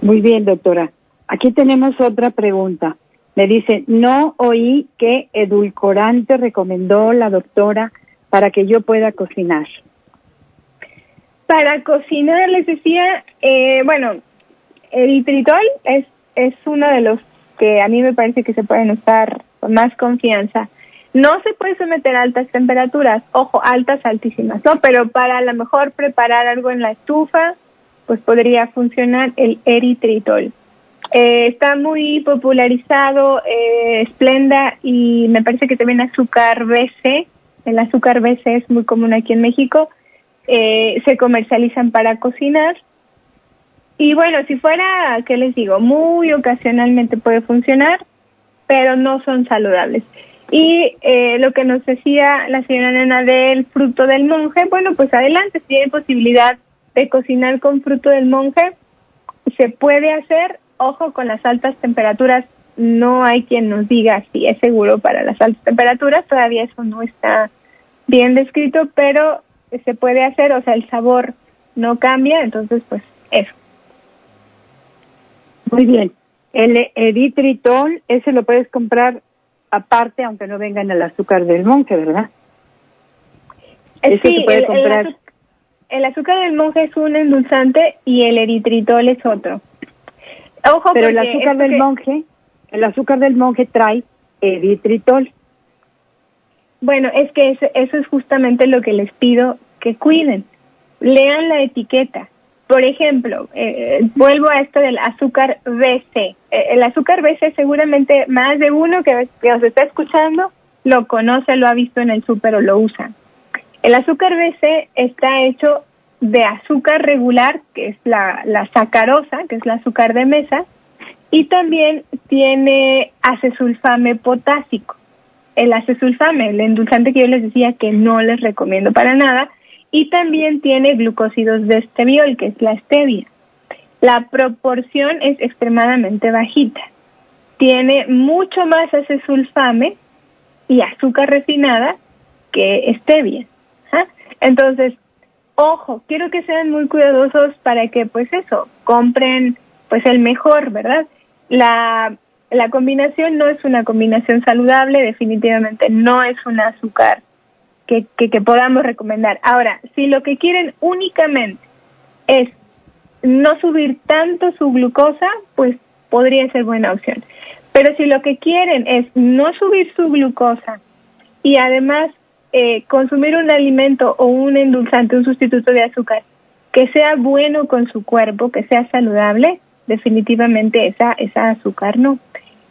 S2: Muy bien, doctora. Aquí tenemos otra pregunta. Me dice, no oí qué edulcorante recomendó la doctora para que yo pueda cocinar.
S3: Para cocinar, les decía, eh, bueno, el tritol es, es uno de los que a mí me parece que se pueden usar con más confianza. No se puede someter a altas temperaturas, ojo, altas, altísimas, ¿no? Pero para a lo mejor preparar algo en la estufa, pues podría funcionar el eritritol. Eh, está muy popularizado eh, Splenda y me parece que también azúcar BC. El azúcar BC es muy común aquí en México. Eh, se comercializan para cocinar. Y bueno, si fuera, ¿qué les digo? Muy ocasionalmente puede funcionar, pero no son saludables. Y eh, lo que nos decía la señora Nena del fruto del monje, bueno, pues adelante, si hay posibilidad de cocinar con fruto del monje, se puede hacer. Ojo con las altas temperaturas, no hay quien nos diga si es seguro para las altas temperaturas, todavía eso no está bien descrito, pero se puede hacer, o sea, el sabor no cambia, entonces pues eso.
S2: Muy bien. El eritritol, ese lo puedes comprar aparte, aunque no venga en el azúcar del monje, ¿verdad?
S3: Sí, se puede el, comprar. El, azúcar del monje es un endulzante y el eritritol es otro.
S2: Ojo, pero el azúcar del monje, el azúcar del monje trae eritritol.
S3: Bueno, es que eso, eso es justamente lo que les pido que cuiden. Lean la etiqueta. Por ejemplo, eh, vuelvo a esto del azúcar BC. Eh, el azúcar BC seguramente más de uno que, os está escuchando lo conoce, lo ha visto en el súper o lo usa. El azúcar BC está hecho de azúcar regular, que es la, la sacarosa, que es el azúcar de mesa, y también tiene acesulfame potásico el acesulfame, el endulzante que yo les decía que no les recomiendo para nada, y también tiene glucósidos de esteviol, que es la stevia. La proporción es extremadamente bajita. Tiene mucho más acesulfame y azúcar refinada que stevia. ¿ah? Entonces, ojo, quiero que sean muy cuidadosos para que, pues eso, compren pues el mejor, ¿verdad? La la combinación no es una combinación saludable, definitivamente no es un azúcar que, que, podamos recomendar. Ahora, si lo que quieren únicamente es no subir tanto su glucosa, pues podría ser buena opción. Pero si lo que quieren es no subir su glucosa y además eh, consumir un alimento o un endulzante, un sustituto de azúcar que sea bueno con su cuerpo, que sea saludable, definitivamente esa, esa azúcar no.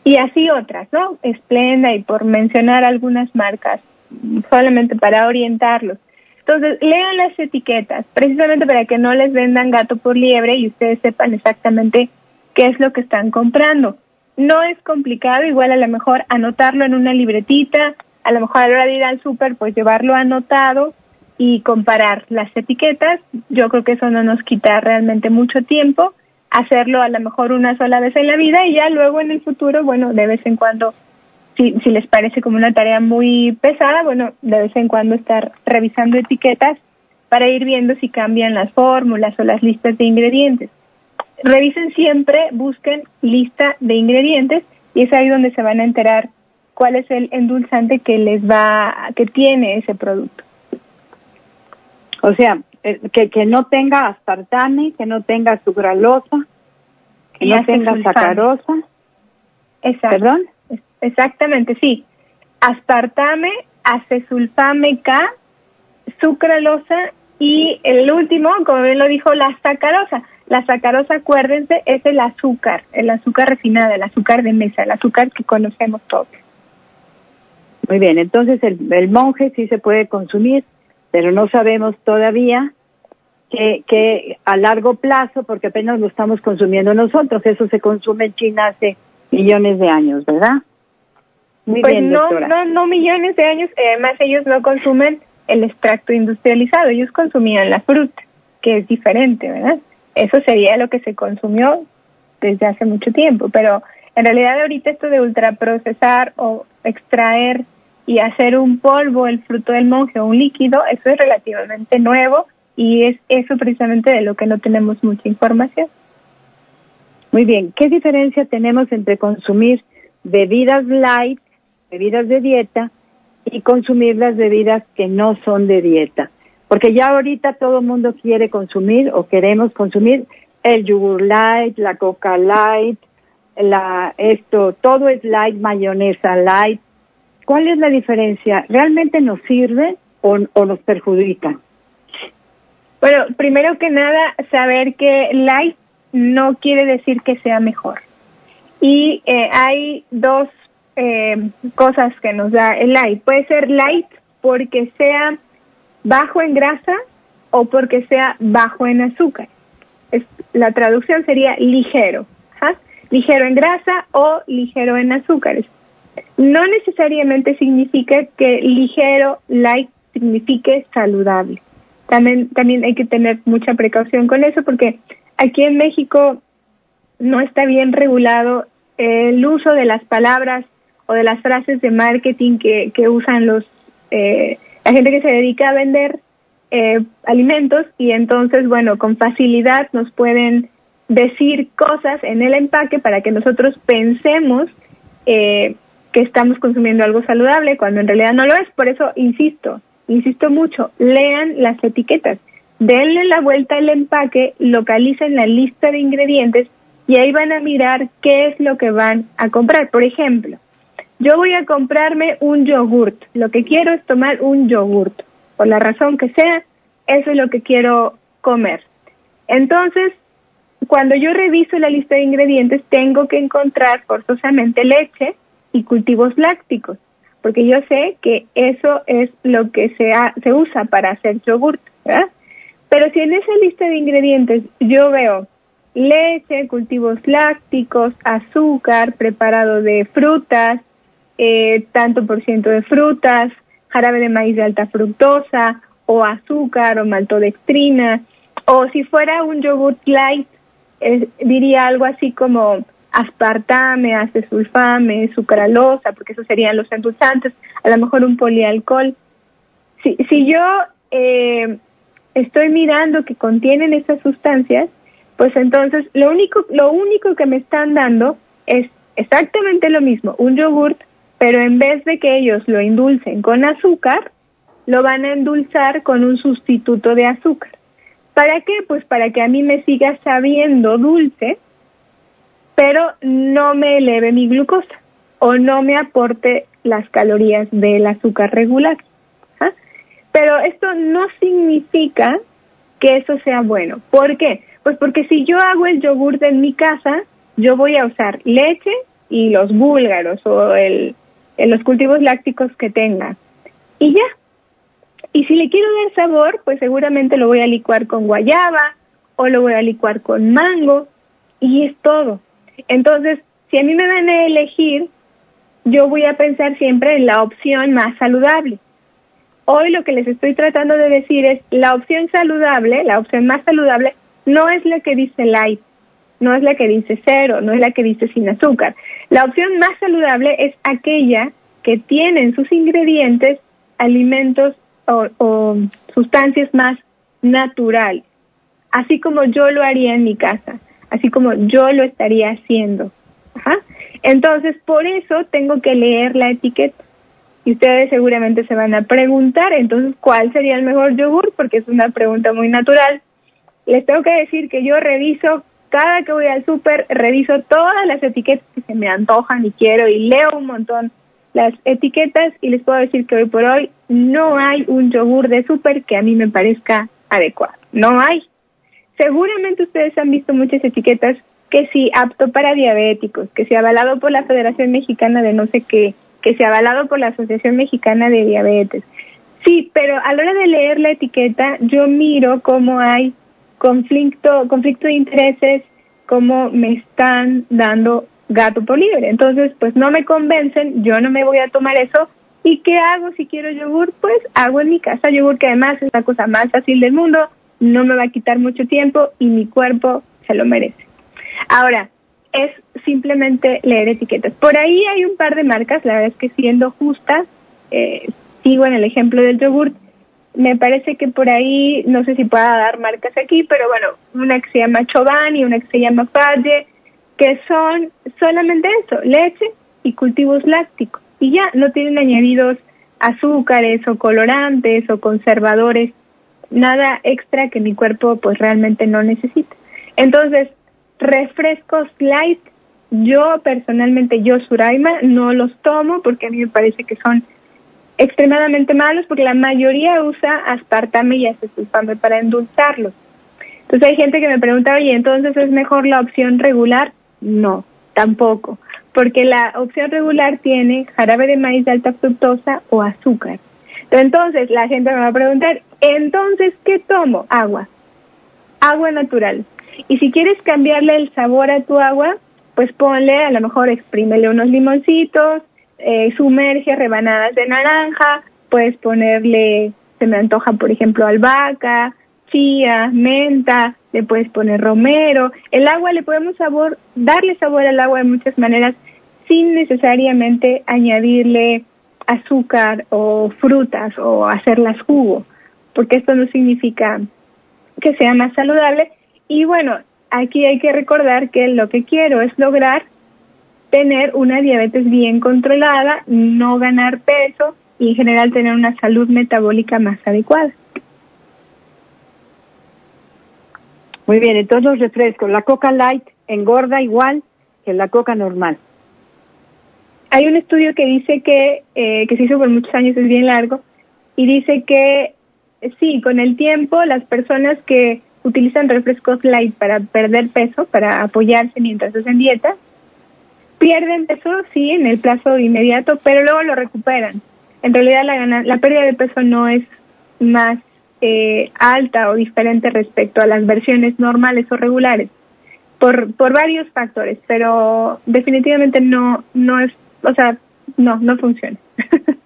S3: Y así otras, ¿no? Esplenda y por mencionar algunas marcas, solamente para orientarlos. Entonces, lean las etiquetas, precisamente para que no les vendan gato por liebre y ustedes sepan exactamente qué es lo que están comprando. No es complicado, igual a lo mejor anotarlo en una libretita, a lo mejor a la hora de ir al súper, pues llevarlo anotado y comparar las etiquetas. Yo creo que eso no nos quita realmente mucho tiempo. Hacerlo a lo mejor una sola vez en la vida y ya luego en el futuro, bueno, de vez en cuando si, si les parece como una tarea muy pesada, bueno, de vez en cuando estar revisando etiquetas para ir viendo si cambian las fórmulas o las listas de ingredientes. Revisen siempre, busquen lista de ingredientes y es ahí donde se van a enterar cuál es el endulzante que les va, que tiene ese producto.
S2: O sea, eh, que, que no tenga aspartame, que no tenga sucralosa, que no tenga sacarosa.
S3: Exacto.
S2: ¿Perdón?
S3: Exactamente, sí. Aspartame, acesulfame K, sucralosa y el último, como bien lo dijo, la sacarosa. La sacarosa, acuérdense, es el azúcar, el azúcar refinado, el azúcar de mesa, el azúcar que conocemos todos.
S2: Muy bien, entonces el, el monje sí se puede consumir, pero no sabemos todavía que, que a largo plazo, porque apenas lo estamos consumiendo nosotros, eso se consume en China hace millones de años, ¿verdad?
S3: Muy pues bien, no, no, no millones de años, además ellos no consumen el extracto industrializado, ellos consumían la fruta, que es diferente, ¿verdad? Eso sería lo que se consumió desde hace mucho tiempo, pero en realidad ahorita esto de ultraprocesar o extraer y hacer un polvo el fruto del monje o un líquido, eso es relativamente nuevo y es eso precisamente de lo que no tenemos mucha información.
S2: Muy bien, ¿qué diferencia tenemos entre consumir bebidas light bebidas de dieta y consumir las bebidas que no son de dieta. Porque ya ahorita todo el mundo quiere consumir o queremos consumir el yogur light, la coca light, la esto, todo es light, mayonesa light. ¿Cuál es la diferencia? ¿Realmente nos sirve o, nos perjudica?
S3: Bueno, primero que nada, saber que light no quiere decir que sea mejor. Y eh, hay dos eh, cosas que nos da el light. Puede ser light porque sea bajo en grasa o porque sea bajo en azúcar. Es, la traducción sería ligero, ligero en grasa o ligero en azúcares. No necesariamente significa que ligero, light, signifique saludable. También, también hay que tener mucha precaución con eso porque aquí en México no está bien regulado el uso de las palabras o de las frases de marketing que, que usan los eh, la gente que se dedica a vender eh, alimentos y entonces bueno con facilidad nos pueden decir cosas en el empaque para que nosotros pensemos eh, que estamos consumiendo algo saludable cuando en realidad no lo es por eso insisto insisto mucho lean las etiquetas denle la vuelta al empaque localicen la lista de ingredientes y ahí van a mirar qué es lo que van a comprar por ejemplo yo voy a comprarme un yogurt. Lo que quiero es tomar un yogurt. Por la razón que sea, eso es lo que quiero comer. Entonces, cuando yo reviso la lista de ingredientes, tengo que encontrar forzosamente leche y cultivos lácticos, porque yo sé que eso es lo que se, se usa para hacer yogurt, ¿verdad? Pero si en esa lista de ingredientes yo veo leche, cultivos lácticos, azúcar, preparado de frutas, eh, tanto por ciento de frutas, jarabe de maíz de alta fructosa, o azúcar, o maltodextrina, o si fuera un yogurt light, diría algo así como aspartame, acesulfame, sucralosa, porque esos serían los endulzantes, a lo mejor un polialcohol. Si, si yo eh, estoy mirando que contienen esas sustancias, pues entonces lo único, lo único que me están dando es exactamente lo mismo, un yogurt pero en vez de que ellos lo indulcen con azúcar, lo van a endulzar con un sustituto de azúcar. ¿Para qué? Pues para que a mí me siga sabiendo dulce, pero no me eleve mi glucosa o no me aporte las calorías del azúcar regular. ¿ah? Pero esto no significa que eso sea bueno. ¿Por qué? Pues porque si yo hago el yogur en mi casa, yo voy a usar leche y los búlgaros o el los cultivos lácticos que tenga. Y ya. Y si le quiero dar sabor, pues seguramente lo voy a licuar con guayaba o lo voy a licuar con mango y es todo. Entonces, si a mí me van a elegir, yo voy a pensar siempre en la opción más saludable. Hoy lo que les estoy tratando de decir es la opción saludable, la opción más saludable, no es la que dice light, no es la que dice cero, no es la que dice sin azúcar. La opción más saludable es aquella que tiene en sus ingredientes alimentos o, sustancias más naturales, así como yo lo haría en mi casa, así como yo lo estaría haciendo. Entonces, por eso tengo que leer la etiqueta. Y ustedes seguramente se van a preguntar, entonces, ¿cuál sería el mejor yogur? Porque es una pregunta muy natural. Les tengo que decir que yo reviso, cada que voy al súper, reviso todas las etiquetas que se me antojan y quiero y leo un montón las etiquetas y les puedo decir que hoy por hoy no hay un yogur de súper que a mí me parezca adecuado. No hay. Seguramente ustedes han visto muchas etiquetas que sí apto para diabéticos, que se ha avalado por la Federación Mexicana de no sé qué, que se ha avalado por la Asociación Mexicana de Diabetes. Sí, pero a la hora de leer la etiqueta yo miro cómo hay conflicto, conflicto de intereses, cómo me están dando gato por libre. Entonces, pues no me convencen, yo no me voy a tomar eso. ¿Y qué hago si quiero yogur? Pues hago en mi casa yogur, que además es la cosa más fácil del mundo, no me va a quitar mucho tiempo y mi cuerpo se lo merece. Ahora, es simplemente leer etiquetas. Por ahí hay un par de marcas, la verdad es que siendo justas, eh, sigo en el ejemplo del yogur, me parece que por ahí, no sé si pueda dar marcas aquí, pero bueno, una que se llama Chobani, una que se llama Falle, que son solamente eso, leche y cultivos lácticos. Y ya no tienen añadidos azúcares o colorantes o conservadores, nada extra que mi cuerpo pues realmente no necesita. Entonces, refrescos light, yo personalmente, yo Suraima, no los tomo porque a mí me parece que son extremadamente malos porque la mayoría usa aspartame y acesulfame para endulzarlos. Entonces hay gente que me pregunta, oye, entonces es mejor la opción regular. No, tampoco, porque la opción regular tiene jarabe de maíz de alta fructosa o azúcar. Entonces la gente me va a preguntar, entonces, ¿qué tomo? Agua, agua natural. Y si quieres cambiarle el sabor a tu agua, pues ponle, a lo mejor exprímele unos limoncitos, eh, sumerge rebanadas de naranja, puedes ponerle, se me antoja, por ejemplo, albahaca, chía, menta, le puedes poner romero. El agua le podemos sabor, darle sabor al agua de muchas maneras sin necesariamente añadirle azúcar o frutas o hacerlas jugo, porque esto no significa que sea más saludable. Y bueno, aquí hay que recordar que lo que quiero es lograr tener una diabetes bien controlada, no ganar peso y en general tener una salud metabólica más adecuada.
S2: Muy bien, entonces los refrescos. La Coca Light engorda igual que la Coca normal.
S3: Hay un estudio que dice que, eh, que se hizo por muchos años, es bien largo, y dice que eh, sí, con el tiempo las personas que utilizan refrescos light para perder peso, para apoyarse mientras hacen dieta, pierden peso, sí, en el plazo inmediato, pero luego lo recuperan. En realidad la, la pérdida de peso no es más eh, alta o diferente respecto a las versiones normales o regulares por por varios factores pero definitivamente no no es o sea no no funciona. [LAUGHS]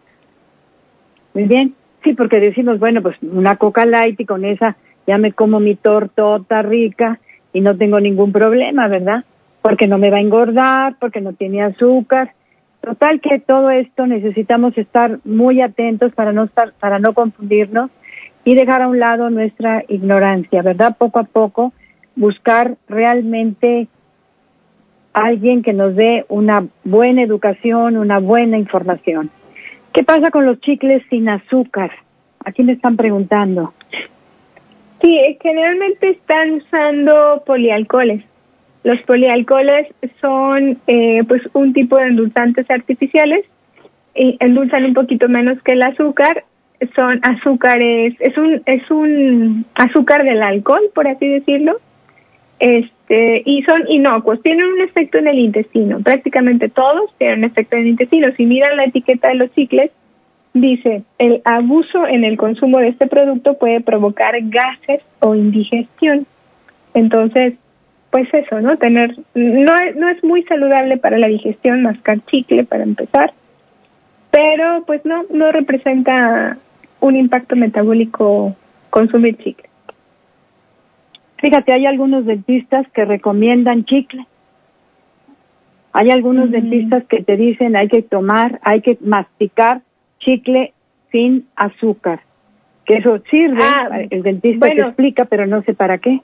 S2: Muy bien. Sí porque decimos bueno pues una coca light y con esa ya me como mi tortota rica y no tengo ningún problema verdad porque no me va a engordar porque no tiene azúcar. Total que todo esto necesitamos estar muy atentos para no estar para no confundirnos y dejar a un lado nuestra ignorancia, ¿verdad? Poco a poco buscar realmente alguien que nos dé una buena educación, una buena información. ¿Qué pasa con los chicles sin azúcar? Aquí me están preguntando.
S3: Sí, generalmente están usando polialcoholes. Los polialcoholes son eh, pues un tipo de endulzantes artificiales y endulzan un poquito menos que el azúcar son azúcares, es un, es un azúcar del alcohol, por así decirlo, este, y son inocuos, tienen un efecto en el intestino, prácticamente todos tienen un efecto en el intestino. Si miran la etiqueta de los chicles, dice, el abuso en el consumo de este producto puede provocar gases o indigestión. Entonces, pues eso, ¿no? Tener, no no es muy saludable para la digestión mascar chicle para empezar, pero pues no, no representa un impacto metabólico consumir chicle.
S2: Fíjate, hay algunos dentistas que recomiendan chicle. Hay algunos dentistas que te dicen hay que tomar, hay que masticar chicle sin azúcar. Que eso sirve, ah, el dentista te explica, pero no sé para qué.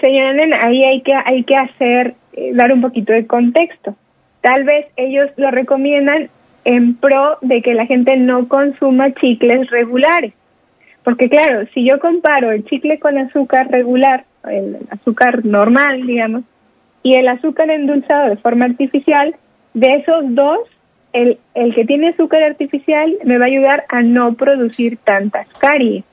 S3: Señora Nena, ahí hay que, hay que hacer, eh, dar un poquito de contexto. Tal vez ellos lo recomiendan en pro de que la gente no consuma chicles regulares. Porque claro, si yo comparo el chicle con azúcar regular, el azúcar normal, digamos, y el azúcar endulzado de forma artificial, de esos dos, el, el que tiene azúcar artificial me va a ayudar a no producir tantas caries.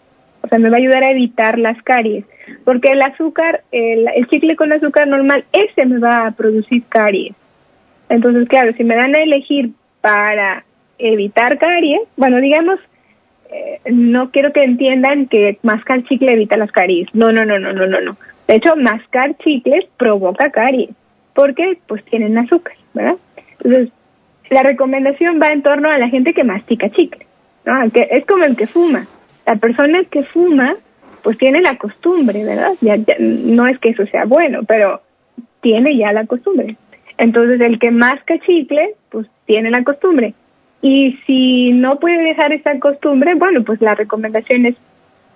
S3: O sea, me va a ayudar a evitar las caries. Porque el azúcar, el, el chicle con azúcar normal, ese me va a producir caries. Entonces, claro, si me dan a elegir para evitar caries, bueno, digamos, eh, no quiero que entiendan que mascar chicle evita las caries. No, no, no, no, no, no, no. De hecho, mascar chicles provoca caries, porque pues tienen azúcar, ¿verdad? Entonces, la recomendación va en torno a la gente que mastica chicle, ¿no? Que es como el que fuma. La persona que fuma, pues tiene la costumbre, ¿verdad? Ya, no es que eso sea bueno, pero tiene ya la costumbre. Entonces, el que masca chicle, pues tiene la costumbre. Y si no puede dejar esa costumbre, bueno, pues la recomendación es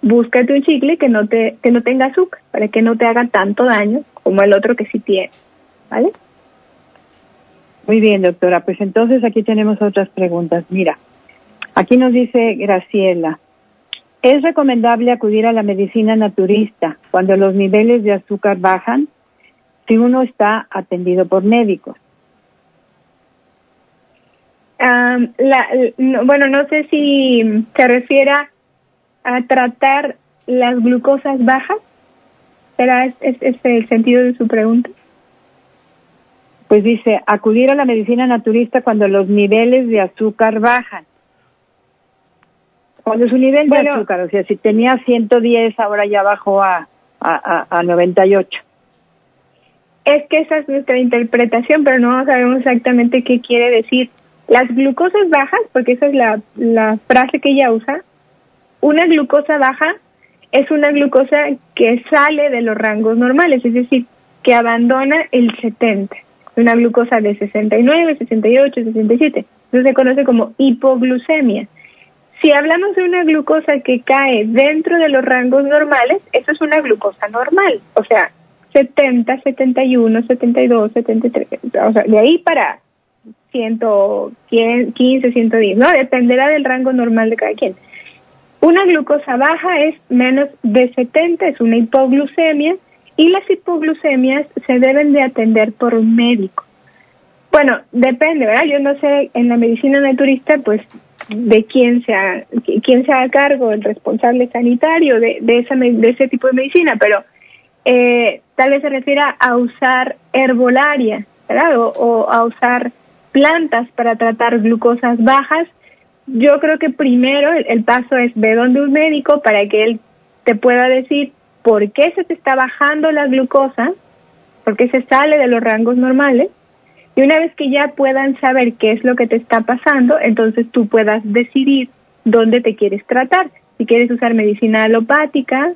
S3: búscate un chicle que no te que no tenga azúcar para que no te haga tanto daño como el otro que sí tiene, ¿vale?
S2: Muy bien, doctora. Pues entonces aquí tenemos otras preguntas. Mira, aquí nos dice Graciela, ¿es recomendable acudir a la medicina naturista cuando los niveles de azúcar bajan si uno está atendido por médicos?
S3: La, bueno, no sé si se refiere a tratar las glucosas bajas. ¿Será ese el sentido de su pregunta?
S2: Pues dice, acudir a la medicina naturista cuando los niveles de azúcar bajan. Cuando su nivel de azúcar, o sea, si tenía 110, ahora ya bajó a, a, a, a 98.
S3: Es que esa es nuestra interpretación, pero no sabemos exactamente qué quiere decir. Las glucosas bajas, porque esa es la, la frase que ella usa, una glucosa baja es una glucosa que sale de los rangos normales, es decir, que abandona el 70. Una glucosa de 69, 68, 67. Eso se conoce como hipoglucemia. Si hablamos de una glucosa que cae dentro de los rangos normales, eso es una glucosa normal. O sea, 70, 71, 72, 73. O sea, de ahí para 115, 110, ¿no? Dependerá del rango normal de cada quien. Una glucosa baja es menos de 70, es una hipoglucemia, y las hipoglucemias se deben de atender por un médico. Bueno, depende, ¿verdad? Yo no sé en la medicina naturista, pues, de quién sea, quién sea a cargo, el responsable sanitario de, esa, de ese tipo de medicina, pero eh, tal vez se refiera a usar herbolaria, ¿verdad? o a usar plantas para tratar glucosas bajas, yo creo que primero el, paso es ve donde un médico para que él te pueda decir por qué se te está bajando la glucosa, por qué se sale de los rangos normales, y una vez que ya puedan saber qué es lo que te está pasando, entonces tú puedas decidir dónde te quieres tratar, si quieres usar medicina alopática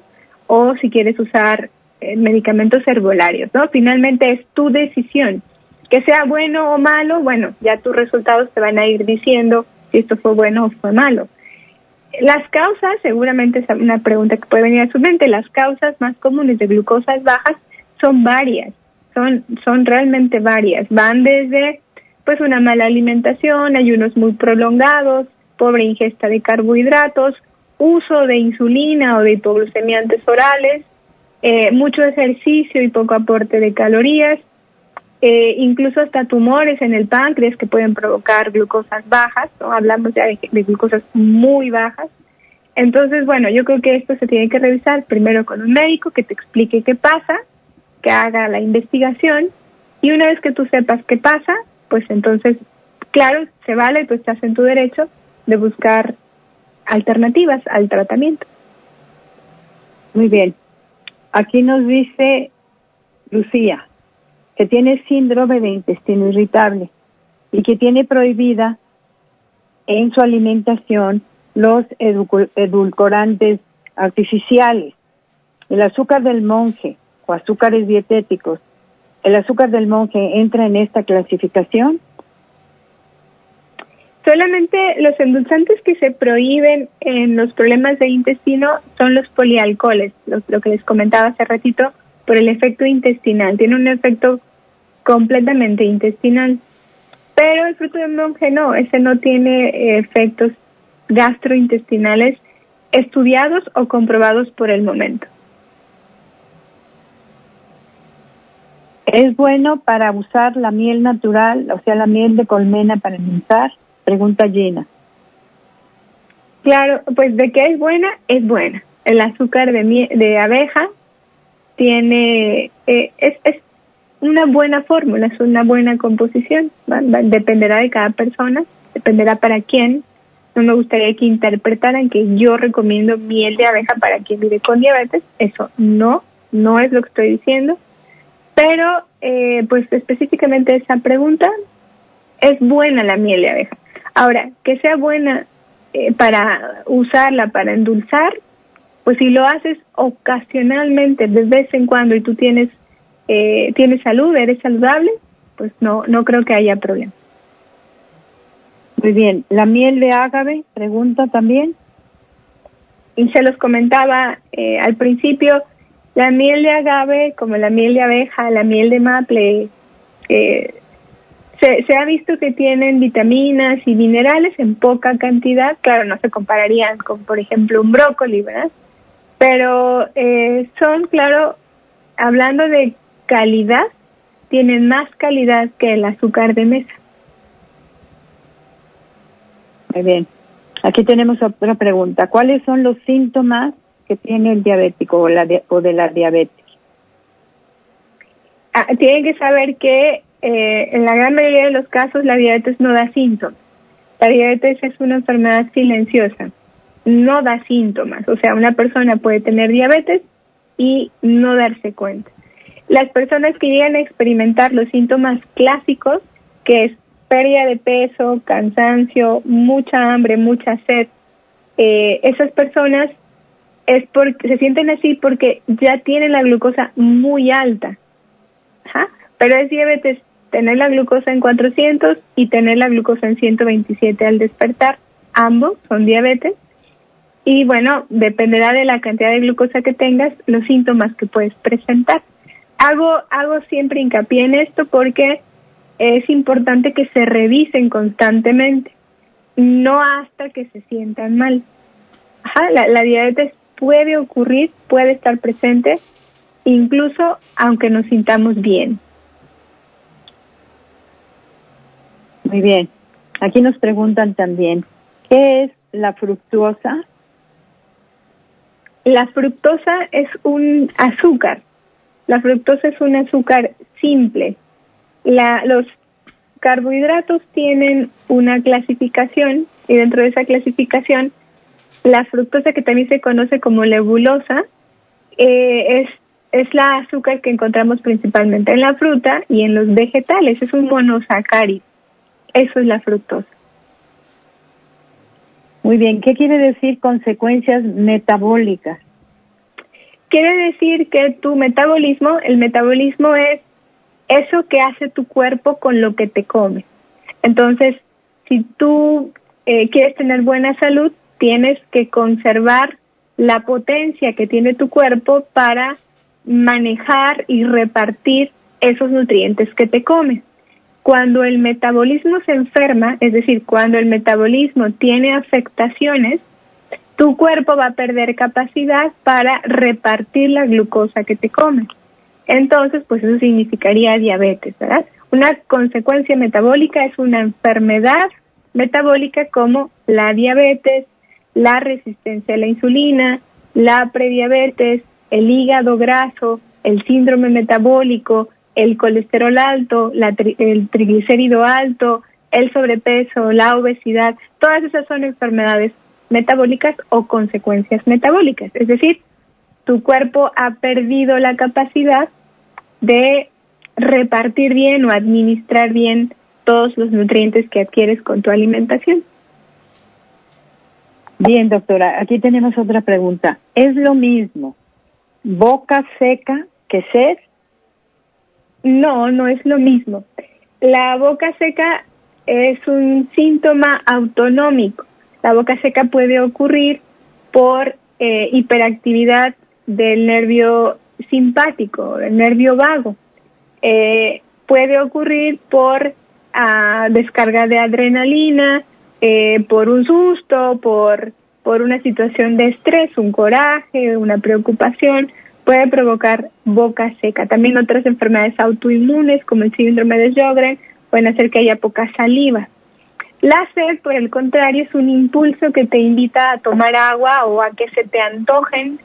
S3: o si quieres usar eh, medicamentos herbolarios, ¿no? Finalmente es tu decisión. Que sea bueno o malo, bueno, ya tus resultados te van a ir diciendo si esto fue bueno o fue malo. Las causas, seguramente es una pregunta que puede venir a su mente, las causas más comunes de glucosas bajas son varias, son, son realmente varias. Van desde pues una mala alimentación, ayunos muy prolongados, pobre ingesta de carbohidratos, uso de insulina o de hipoglucemiantes orales, eh, mucho ejercicio y poco aporte de calorías, eh, incluso hasta tumores en el páncreas que pueden provocar glucosas bajas, ¿no? hablamos ya de, glucosas muy bajas. Entonces, bueno, yo creo que esto se tiene que revisar primero con un médico que te explique qué pasa, que haga la investigación y una vez que tú sepas qué pasa, pues entonces, claro, se vale, tú estás en tu derecho de buscar alternativas al tratamiento.
S2: Muy bien. Aquí nos dice Lucía que tiene síndrome de intestino irritable y que tiene prohibida en su alimentación los edulcorantes artificiales, el azúcar del monje o azúcares dietéticos. ¿El azúcar del monje entra en esta clasificación?
S3: Solamente los endulzantes que se prohíben en los problemas del intestino son los polialcoholes, lo, que les comentaba hace ratito, por el efecto intestinal. Tiene un efecto completamente intestinal. Pero el fruto de monje no, ese no tiene eh, efectos gastrointestinales estudiados o comprobados por el momento.
S2: ¿Es bueno para usar la miel natural, o sea, la miel de colmena para endulzar? Pregunta Gina.
S3: Claro, pues de qué es buena, es buena. El azúcar de, de abeja tiene, eh, es, es una buena fórmula, es una buena composición. dependerá de cada persona, dependerá para quién. No me gustaría que interpretaran que yo recomiendo miel de abeja para quien vive con diabetes. Eso no, no es lo que estoy diciendo. Pero, eh, pues específicamente esa pregunta, es buena la miel de abeja. Ahora, que sea buena eh, para usarla, para endulzar, pues si lo haces ocasionalmente, de vez en cuando, y tú tienes, eh, tienes salud, eres saludable, pues no, no creo que haya problema.
S2: Muy bien. ¿La miel de ágave? Pregunta también.
S3: Y se los comentaba eh, al principio, la miel de agave, como la miel de abeja, la miel de maple, eh, se, ha visto que tienen vitaminas y minerales en poca cantidad, claro, no se compararían con, por ejemplo, un brócoli, ¿verdad? Pero eh, son, claro, hablando de calidad, tienen más calidad que el azúcar de mesa.
S2: Muy bien. Aquí tenemos otra pregunta. ¿Cuáles son los síntomas que tiene el diabético o, la o de la diabetes?
S3: Ah, tienen que saber que eh, en la gran mayoría de los casos la diabetes no da síntomas. La diabetes es una enfermedad silenciosa, no da síntomas. O sea, una persona puede tener diabetes y no darse cuenta. Las personas que llegan a experimentar los síntomas clásicos, que es pérdida de peso, cansancio, mucha hambre, mucha sed, eh, esas personas es porque se sienten así porque ya tienen la glucosa muy alta. Pero es diabetes tener la glucosa en 400 y tener la glucosa en 127 al despertar. Ambos son diabetes. Y bueno, dependerá de la cantidad de glucosa que tengas, los síntomas que puedes presentar. Hago, hago siempre hincapié en esto porque es importante que se revisen constantemente, no hasta que se sientan mal. Ajá, la, la diabetes puede ocurrir, puede estar presente, incluso aunque nos sintamos bien.
S2: Muy bien. Aquí nos preguntan también, ¿qué es la fructuosa?
S3: La fructosa es un azúcar. La fructosa es un azúcar simple. La, los carbohidratos tienen una clasificación y dentro de esa clasificación la fructosa que también se conoce como lebulosa eh, es es la azúcar que encontramos principalmente en la fruta y en los vegetales. Es un monosacárido. Eso es la fructosa.
S2: Muy bien, ¿qué quiere decir consecuencias metabólicas?
S3: Quiere decir que tu metabolismo, el metabolismo es eso que hace tu cuerpo con lo que te come. Entonces, si tú eh, quieres tener buena salud, tienes que conservar la potencia que tiene tu cuerpo para manejar y repartir esos nutrientes que te comes. Cuando el metabolismo se enferma, es decir, cuando el metabolismo tiene afectaciones, tu cuerpo va a perder capacidad para repartir la glucosa que te comes. Entonces, pues eso significaría diabetes, ¿verdad? Una consecuencia metabólica es una enfermedad metabólica como la diabetes, la resistencia a la insulina, la prediabetes, el hígado graso, el síndrome metabólico, el colesterol alto, el triglicérido alto, el sobrepeso, la obesidad, todas esas son enfermedades metabólicas o consecuencias metabólicas. Es decir, tu cuerpo ha perdido la capacidad de repartir bien o administrar bien todos los nutrientes que adquieres con tu alimentación.
S2: Bien, doctora, aquí tenemos otra pregunta. ¿Es lo mismo boca seca que sed?
S3: No, no es lo mismo. La boca seca es un síntoma autonómico. La boca seca puede ocurrir por eh, hiperactividad del nervio simpático, del nervio vago. Eh, puede ocurrir por ah, descarga de adrenalina, eh, por un susto, por, por una situación de estrés, un coraje, una preocupación, puede provocar boca seca. También otras enfermedades autoinmunes como el síndrome de Sjögren pueden hacer que haya poca saliva. La sed, por el contrario, es un impulso que te invita a tomar agua o a que se te antojen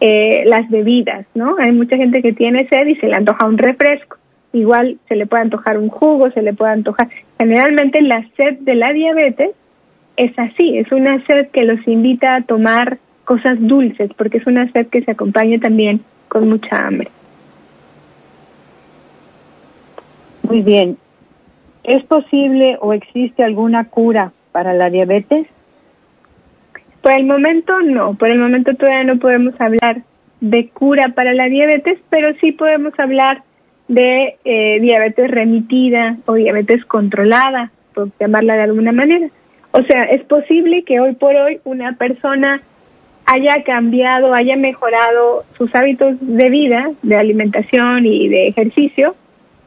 S3: eh, las bebidas, ¿no? Hay mucha gente que tiene sed y se le antoja un refresco. Igual se le puede antojar un jugo, se le puede antojar. Generalmente la sed de la diabetes es así, es una sed que los invita a tomar cosas dulces, porque es una sed que se acompaña también con mucha hambre.
S2: Muy bien. ¿Es posible o existe alguna cura para la diabetes?
S3: Por el momento no, por el momento todavía no podemos hablar de cura para la diabetes, pero sí podemos hablar de eh, diabetes remitida o diabetes controlada, por llamarla de alguna manera. O sea, es posible que hoy por hoy una persona haya cambiado, haya mejorado sus hábitos de vida, de alimentación y de ejercicio,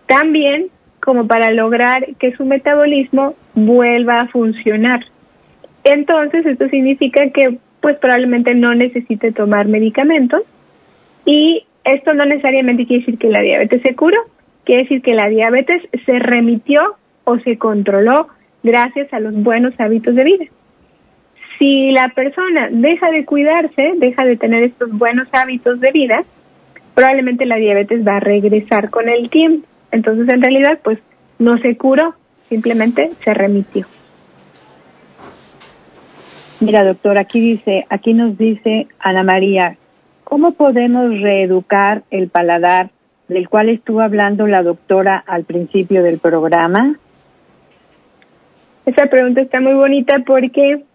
S3: también como para lograr que su metabolismo vuelva a funcionar. Entonces, esto significa que pues probablemente no necesite tomar medicamentos y esto no necesariamente quiere decir que la diabetes se curó, quiere decir que la diabetes se remitió o se controló gracias a los buenos hábitos de vida. Si la persona deja de cuidarse, deja de tener estos buenos hábitos de vida, probablemente la diabetes va a regresar con el tiempo. Entonces, en realidad, pues no se curó, simplemente se remitió.
S2: Mira, doctor, aquí dice, aquí nos dice Ana María, ¿cómo podemos reeducar el paladar del cual estuvo hablando la doctora al principio del programa?
S3: Esa pregunta está muy bonita porque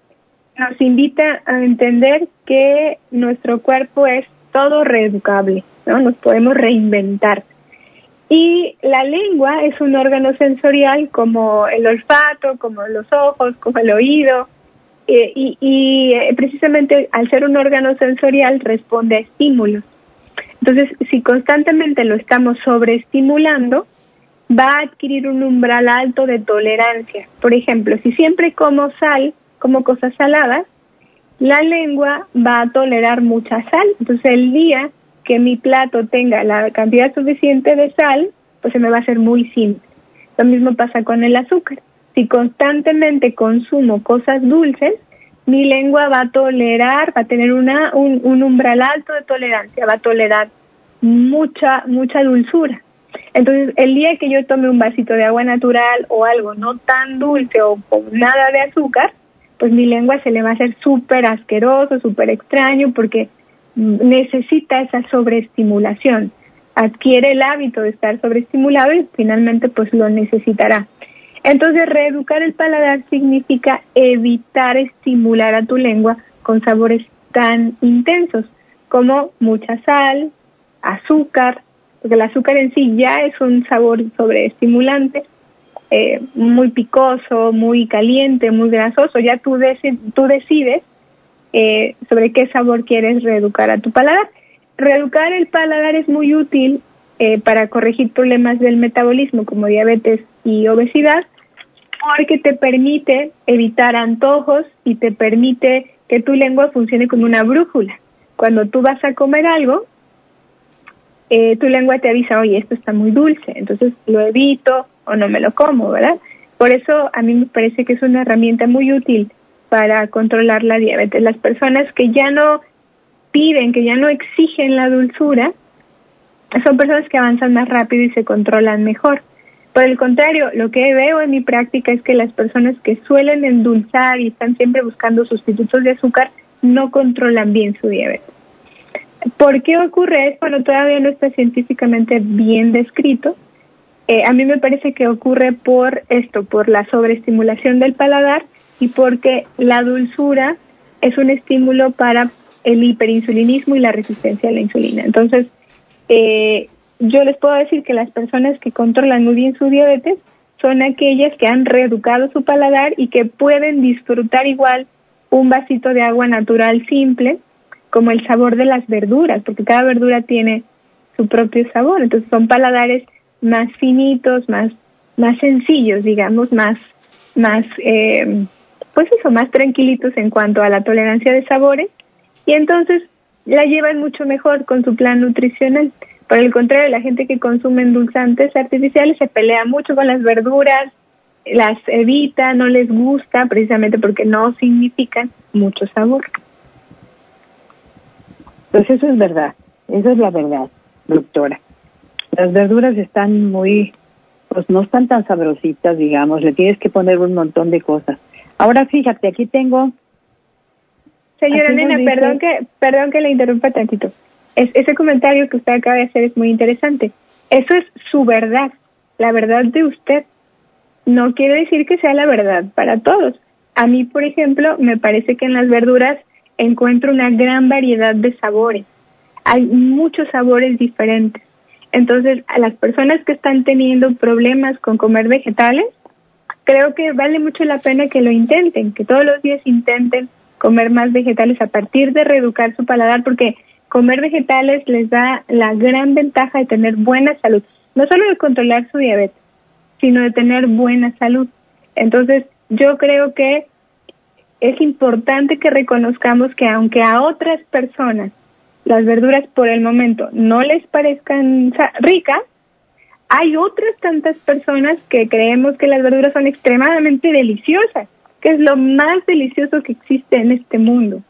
S3: nos invita a entender que nuestro cuerpo es todo reeducable, ¿no? Nos podemos reinventar. Y la lengua es un órgano sensorial como el olfato, como los ojos, como el oído. Eh, y, y eh, precisamente al ser un órgano sensorial responde a estímulos. Entonces, si constantemente lo estamos sobreestimulando, va a adquirir un umbral alto de tolerancia. Por ejemplo, si siempre como sal, como cosas saladas, la lengua va a tolerar mucha sal. Entonces, el día que mi plato tenga la cantidad suficiente de sal, pues se me va a hacer muy simple. Lo mismo pasa con el azúcar. Si constantemente consumo cosas dulces, mi lengua va a tolerar, va a tener una, un, un umbral alto de tolerancia, va a tolerar mucha, mucha dulzura. Entonces, el día que yo tome un vasito de agua natural o algo no tan dulce o con nada de azúcar, pues mi lengua se le va a hacer súper asqueroso, súper extraño, porque necesita esa sobreestimulación, adquiere el hábito de estar sobreestimulado y finalmente pues lo necesitará. Entonces, reeducar el paladar significa evitar estimular a tu lengua con sabores tan intensos como mucha sal, azúcar, porque el azúcar en sí ya es un sabor sobreestimulante, eh, muy picoso, muy caliente, muy grasoso, ya tú, tú decides eh, sobre qué sabor quieres reeducar a tu paladar. Reeducar el paladar es muy útil eh, para corregir problemas del metabolismo como diabetes y obesidad porque te permite evitar antojos y te permite que tu lengua funcione como una brújula. Cuando tú vas a comer algo, eh, tu lengua te avisa, oye, esto está muy dulce, entonces lo evito o no me lo como, ¿verdad? Por eso a mí me parece que es una herramienta muy útil para controlar la diabetes. Las personas que ya no piden, que ya no exigen la dulzura, son personas que avanzan más rápido y se controlan mejor. Por el contrario, lo que veo en mi práctica es que las personas que suelen endulzar y están siempre buscando sustitutos de azúcar no controlan bien su diabetes. ¿Por qué ocurre esto? Bueno, todavía no está científicamente bien descrito. Eh, a mí me parece que ocurre por esto, por la sobreestimulación del paladar y porque la dulzura es un estímulo para el hiperinsulinismo y la resistencia a la insulina. Entonces, eh, yo les puedo decir que las personas que controlan muy bien su diabetes son aquellas que han reeducado su paladar y que pueden disfrutar igual un vasito de agua natural simple como el sabor de las verduras, porque cada verdura tiene su propio sabor, entonces son paladares más finitos, más, más sencillos, digamos, más, más, eh, pues eso, más tranquilitos en cuanto a la tolerancia de sabores, y entonces la llevan mucho mejor con su plan nutricional. Por el contrario, la gente que consume endulzantes artificiales se pelea mucho con las verduras, las evita, no les gusta, precisamente porque no significan mucho sabor.
S2: Pues eso es verdad, eso es la verdad, doctora. Las verduras están muy, pues no están tan sabrositas, digamos, le tienes que poner un montón de cosas. Ahora fíjate, aquí tengo...
S3: Señora Nena, perdón que, perdón que le interrumpa tantito. Es, ese comentario que usted acaba de hacer es muy interesante. Eso es su verdad, la verdad de usted. No quiere decir que sea la verdad para todos. A mí, por ejemplo, me parece que en las verduras encuentro una gran variedad de sabores. Hay muchos sabores diferentes. Entonces, a las personas que están teniendo problemas con comer vegetales, creo que vale mucho la pena que lo intenten, que todos los días intenten comer más vegetales a partir de reeducar su paladar, porque comer vegetales les da la gran ventaja de tener buena salud, no solo de controlar su diabetes, sino de tener buena salud. Entonces, yo creo que es importante que reconozcamos que aunque a otras personas las verduras por el momento no les parezcan ricas, hay otras tantas personas que creemos que las verduras son extremadamente deliciosas, que es lo más delicioso que existe en este mundo.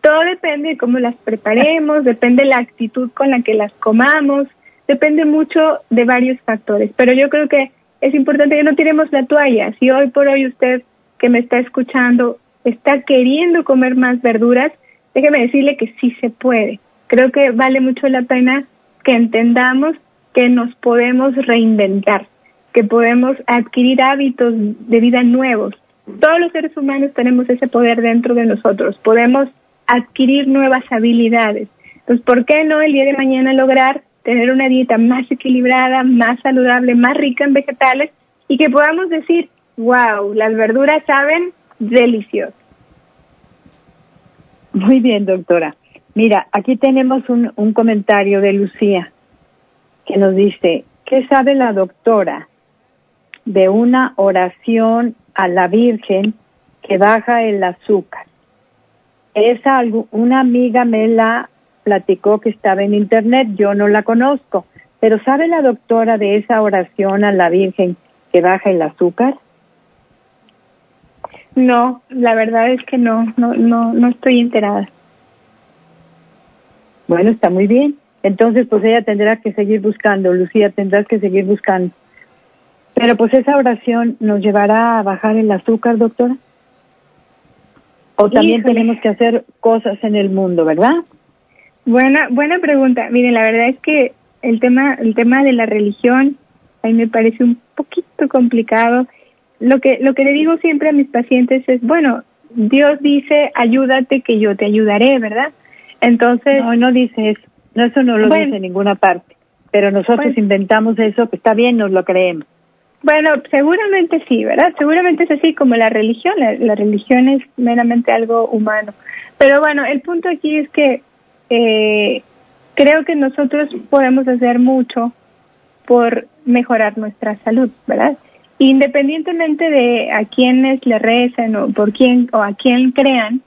S3: Todo depende de cómo las preparemos, [LAUGHS] depende de la actitud con la que las comamos, depende mucho de varios factores. Pero yo creo que es importante que no tiremos la toalla. Si hoy por hoy usted que me está escuchando está queriendo comer más verduras, déjeme decirle que sí se puede. Creo que vale mucho la pena que entendamos que nos podemos reinventar, que podemos adquirir hábitos de vida nuevos. Todos los seres humanos tenemos ese poder dentro de nosotros, podemos adquirir nuevas habilidades. Entonces, ¿por qué no el día de mañana lograr tener una dieta más equilibrada, más saludable, más rica en vegetales y que podamos decir, wow, las verduras saben delicioso.
S2: Muy bien, doctora. Mira, aquí tenemos un, un comentario de Lucía que nos dice, ¿qué sabe la doctora de una oración a la Virgen que baja el azúcar? Es algo, una amiga me la platicó que estaba en internet, yo no la conozco, pero ¿sabe la doctora de esa oración a la Virgen que baja el azúcar?
S3: No, la verdad es que no, no, no, no estoy enterada.
S2: Bueno, está muy bien. Entonces, pues ella tendrá que seguir buscando, Lucía tendrá que seguir buscando. Pero pues esa oración nos llevará a bajar el azúcar, doctora. O también tenemos que hacer cosas en el mundo, ¿verdad?
S3: Buena, buena pregunta. Miren, la verdad es que el tema, el tema de la religión, a mí me parece un poquito complicado lo que, lo que le digo siempre a mis pacientes es, bueno, Dios dice, ayúdate que yo te ayudaré, ¿verdad? Entonces...
S2: No, no dice eso. No, eso no lo dice en ninguna parte. Pero nosotros pues inventamos eso, que está bien, nos lo creemos.
S3: Bueno, seguramente sí, ¿verdad? Seguramente es así como la religión. La, religión es meramente algo humano. Pero bueno, el punto aquí es que eh, creo que nosotros podemos hacer mucho por mejorar nuestra salud, ¿verdad? Independientemente de a quiénes le recen o por quién o a quién crean,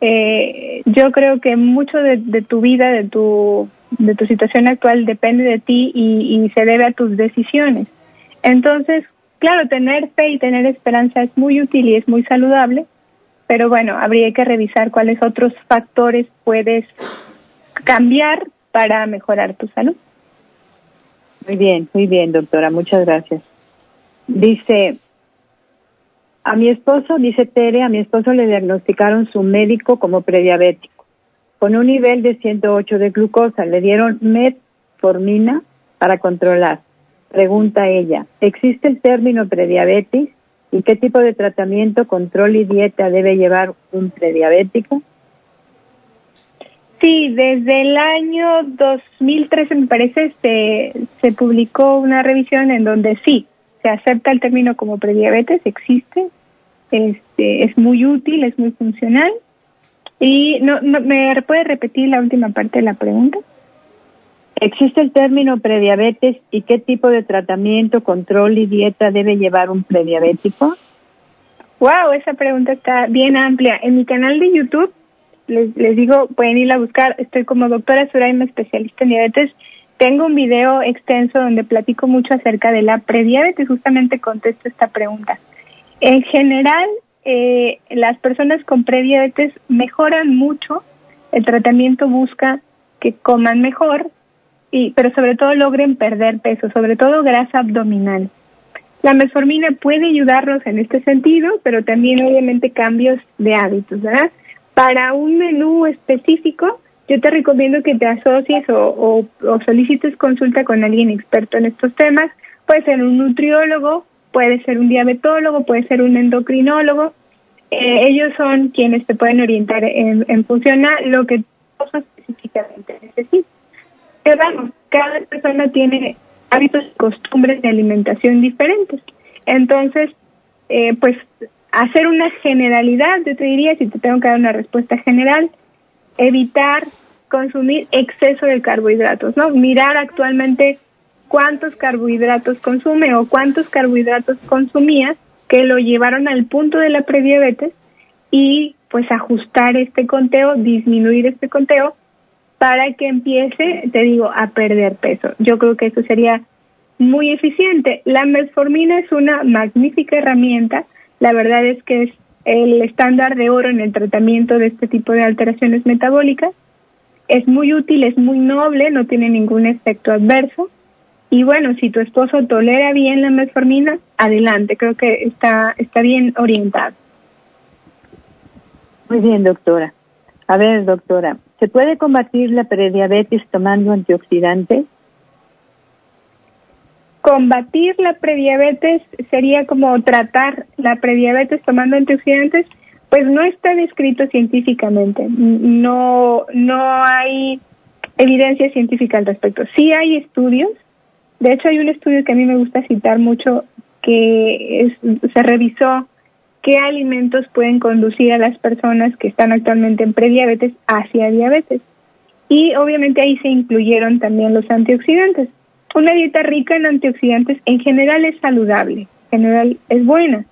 S3: eh, yo creo que mucho de, tu vida, de tu de tu situación actual depende de ti y, y se debe a tus decisiones. Entonces, claro, tener fe y tener esperanza es muy útil y es muy saludable, pero bueno, habría que revisar cuáles otros factores puedes cambiar para mejorar tu salud.
S2: Muy bien, muy bien, doctora, muchas gracias. Dice, a mi esposo, dice Tere, a mi esposo le diagnosticaron su médico como prediabético, con un nivel de 108 de glucosa. Le dieron metformina para controlar. Pregunta ella, ¿existe el término prediabetes? ¿Y qué tipo de tratamiento, control y dieta debe llevar un prediabético?
S3: Sí, desde el año 2013 me parece se, se publicó una revisión en donde sí, se acepta el término como prediabetes, existe, este, es muy útil, es muy funcional. Y no, no, ¿me puede repetir la última parte de la pregunta?
S2: ¿Existe el término prediabetes y qué tipo de tratamiento, control y dieta debe llevar un prediabético?
S3: Wow, esa pregunta está bien amplia. En mi canal de YouTube, les, les digo, pueden ir a buscar, estoy como doctora Suraima, especialista en diabetes. Tengo un video extenso donde platico mucho acerca de la prediabetes, justamente contesto esta pregunta. En general, eh, las personas con prediabetes mejoran mucho, el tratamiento busca que coman mejor, y, pero sobre todo logren perder peso, sobre todo grasa abdominal. La metformina puede ayudarnos en este sentido, pero también obviamente cambios de hábitos, ¿verdad? Para un menú específico, yo te recomiendo que te asocies o, o, solicites consulta con alguien experto en estos temas. Puede ser un nutriólogo, puede ser un diabetólogo, puede ser un endocrinólogo. Eh, ellos son quienes te pueden orientar en, en función a lo que específicamente necesitas vamos, cada persona tiene hábitos y costumbres de alimentación diferentes. Entonces, eh, pues hacer una generalidad, yo te diría, si te tengo que dar una respuesta general, evitar consumir exceso de carbohidratos, ¿no? Mirar actualmente cuántos carbohidratos consume o cuántos carbohidratos consumías que lo llevaron al punto de la prediabetes y pues ajustar este conteo, disminuir este conteo para que empiece, te digo, a perder peso. Yo creo que eso sería muy eficiente. La metformina es una magnífica herramienta. La verdad es que es el estándar de oro en el tratamiento de este tipo de alteraciones metabólicas. Es muy útil, es muy noble, no tiene ningún efecto adverso. Y bueno, si tu esposo tolera bien la metformina, adelante, creo que está, está bien orientado.
S2: Muy bien, doctora. A ver, doctora, ¿Se puede combatir la prediabetes tomando antioxidantes?
S3: Combatir la prediabetes sería como tratar la prediabetes tomando antioxidantes, pues no está descrito científicamente. No, no hay evidencia científica al respecto. Sí hay estudios. De hecho, hay un estudio que a mí me gusta citar mucho que se revisó qué alimentos pueden conducir a las personas que están actualmente en prediabetes hacia diabetes. Y obviamente ahí se incluyeron también los antioxidantes. Una dieta rica en antioxidantes en general es saludable, en general es buena,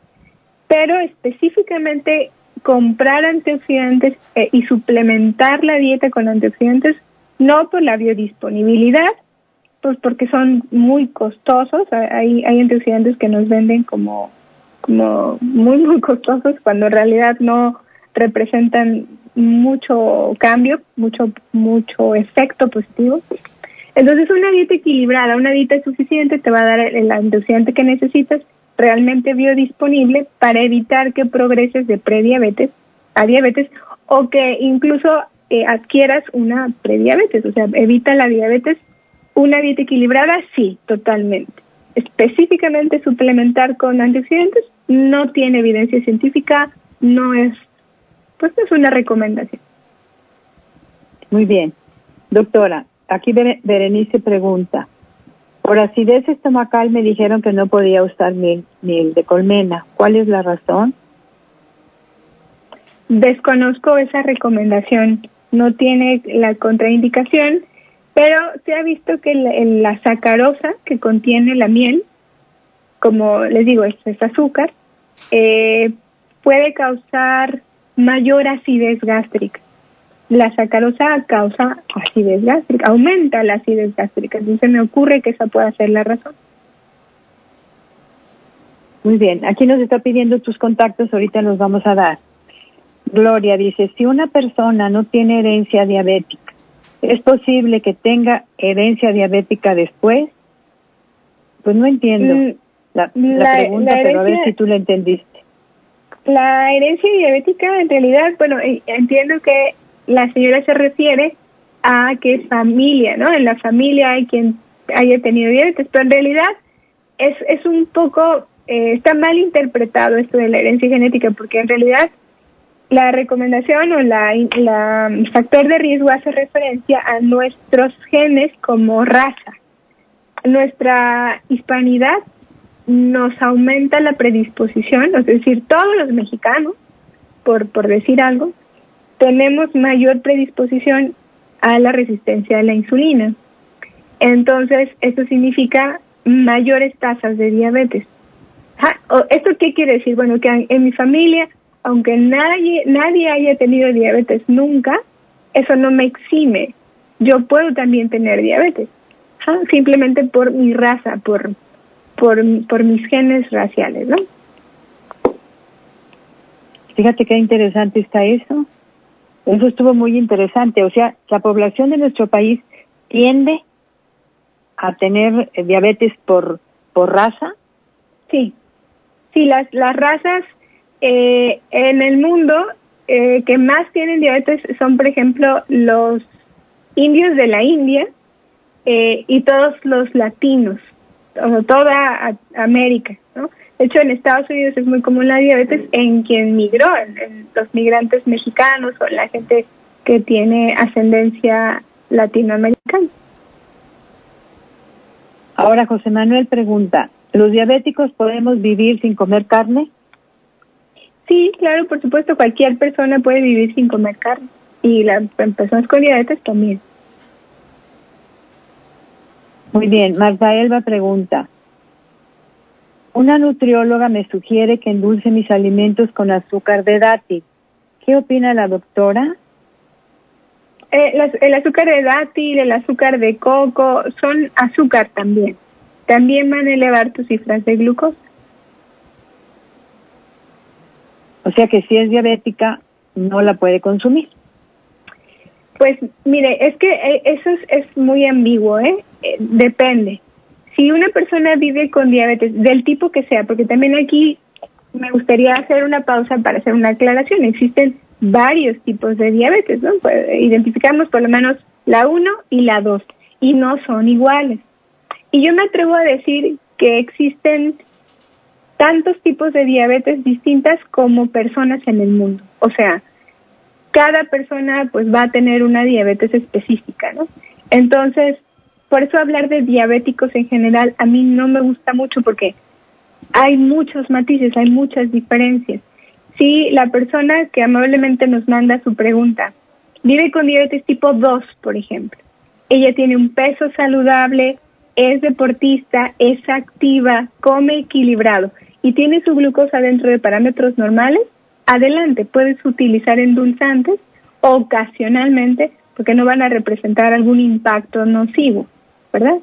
S3: pero específicamente comprar antioxidantes eh, y suplementar la dieta con antioxidantes no por la biodisponibilidad, pues porque son muy costosos. Hay, hay antioxidantes que nos venden como como muy, muy costosos cuando en realidad no representan mucho cambio, mucho, mucho efecto positivo. Entonces una dieta equilibrada, una dieta suficiente te va a dar el, antioxidante que necesitas, realmente biodisponible para evitar que progreses de prediabetes a diabetes o que incluso eh, adquieras una prediabetes, o sea, evita la diabetes. Una dieta equilibrada, sí, totalmente. Específicamente suplementar con antioxidantes, no tiene evidencia científica, no es, pues es una recomendación.
S2: Muy bien. Doctora, aquí Berenice pregunta, por acidez estomacal me dijeron que no podía usar miel, miel de colmena. ¿Cuál es la razón?
S3: Desconozco esa recomendación. No tiene la contraindicación, pero se ha visto que la, sacarosa que contiene la miel como les digo, es, azúcar, eh, puede causar mayor acidez gástrica. La sacarosa causa acidez gástrica, aumenta la acidez gástrica. Entonces me ocurre que esa pueda ser la razón.
S2: Muy bien, aquí nos está pidiendo tus contactos, ahorita los vamos a dar. Gloria dice, si una persona no tiene herencia diabética, ¿es posible que tenga herencia diabética después? Pues no entiendo. Mm, la, pregunta, pero a ver si tú la entendiste.
S3: La herencia diabética, en realidad, bueno, eh, entiendo que la señora se refiere a que es familia, ¿no? En la familia hay quien haya tenido diabetes, pero en realidad es, es un poco, eh, está mal interpretado esto de la herencia genética, porque en realidad la recomendación o la, la factor de riesgo hace referencia a nuestros genes como raza. Nuestra hispanidad nos aumenta la predisposición, es decir, todos los mexicanos, por, por decir algo, tenemos mayor predisposición a la resistencia a la insulina. Entonces, esto significa mayores tasas de diabetes. ¿Esto qué quiere decir? Bueno, que en mi familia, aunque nadie, nadie haya tenido diabetes nunca, eso no me exime. Yo puedo también tener diabetes, simplemente por mi raza, por, por, por mis genes raciales, ¿no?
S2: Fíjate qué interesante está eso. Eso estuvo muy interesante. O sea, la población de nuestro país tiende a tener eh, diabetes por, por raza.
S3: Sí, sí, las, las razas eh, en el mundo eh, que más tienen diabetes son, por ejemplo, los indios de la India eh, y todos los latinos, o toda América, ¿no? De hecho, en Estados Unidos es muy común la diabetes en quien migró, en, los migrantes mexicanos o la gente que tiene ascendencia latinoamericana.
S2: Ahora, José Manuel pregunta, ¿los diabéticos podemos vivir sin comer carne?
S3: Sí, claro, por supuesto, cualquier persona puede vivir sin comer carne y las personas con diabetes también.
S2: Muy bien, Marta Elba pregunta, una nutrióloga me sugiere que endulce mis alimentos con azúcar de dátil. ¿Qué opina la doctora?
S3: Eh, el azúcar de dátil, el azúcar de coco, son azúcar también. También van a elevar tus cifras de glucosa.
S2: O sea que si es diabética, no la puede consumir.
S3: Pues mire, es que eh, eso es, muy ambiguo, ¿eh? ¿eh? Depende si una persona vive con diabetes, del tipo que sea, porque también aquí me gustaría hacer una pausa para hacer una aclaración. Existen varios tipos de diabetes, ¿no? Pues, identificamos por lo menos la 1 y la 2 y no son iguales. Y yo me atrevo a decir que existen tantos tipos de diabetes distintas como personas en el mundo. O sea, cada persona pues va a tener una diabetes específica, ¿no? Entonces, por eso hablar de diabéticos en general a mí no me gusta mucho porque hay muchos matices, hay muchas diferencias. Si la persona que amablemente nos manda su pregunta vive con diabetes tipo 2, por ejemplo, ella tiene un peso saludable, es deportista, es activa, come equilibrado y tiene su glucosa dentro de parámetros normales, adelante, puedes utilizar endulzantes ocasionalmente porque no van a representar algún impacto nocivo. ¿verdad?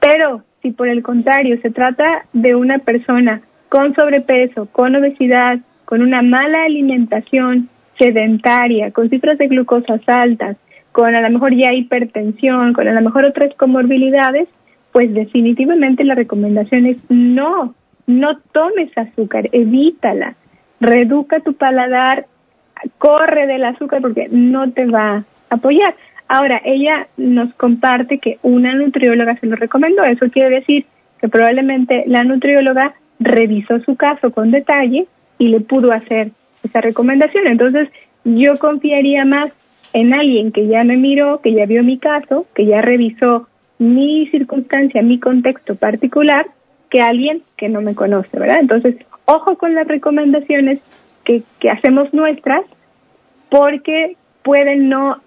S3: Pero si por el contrario se trata de una persona con sobrepeso, con obesidad, con una mala alimentación sedentaria, con cifras de glucosa altas, con a lo mejor ya hipertensión, con a lo mejor otras comorbilidades, pues definitivamente la recomendación es no, no tomes azúcar, evítala, reduca tu paladar, corre del azúcar porque no te va a apoyar. Ahora, ella nos comparte que una nutrióloga se lo recomendó. Eso quiere decir que probablemente la nutrióloga revisó su caso con detalle y le pudo hacer esa recomendación. Entonces, yo confiaría más en alguien que ya me miró, que ya vio mi caso, que ya revisó mi circunstancia, mi contexto particular, que alguien que no me conoce, ¿verdad? Entonces, ojo con las recomendaciones que, que hacemos nuestras, porque pueden no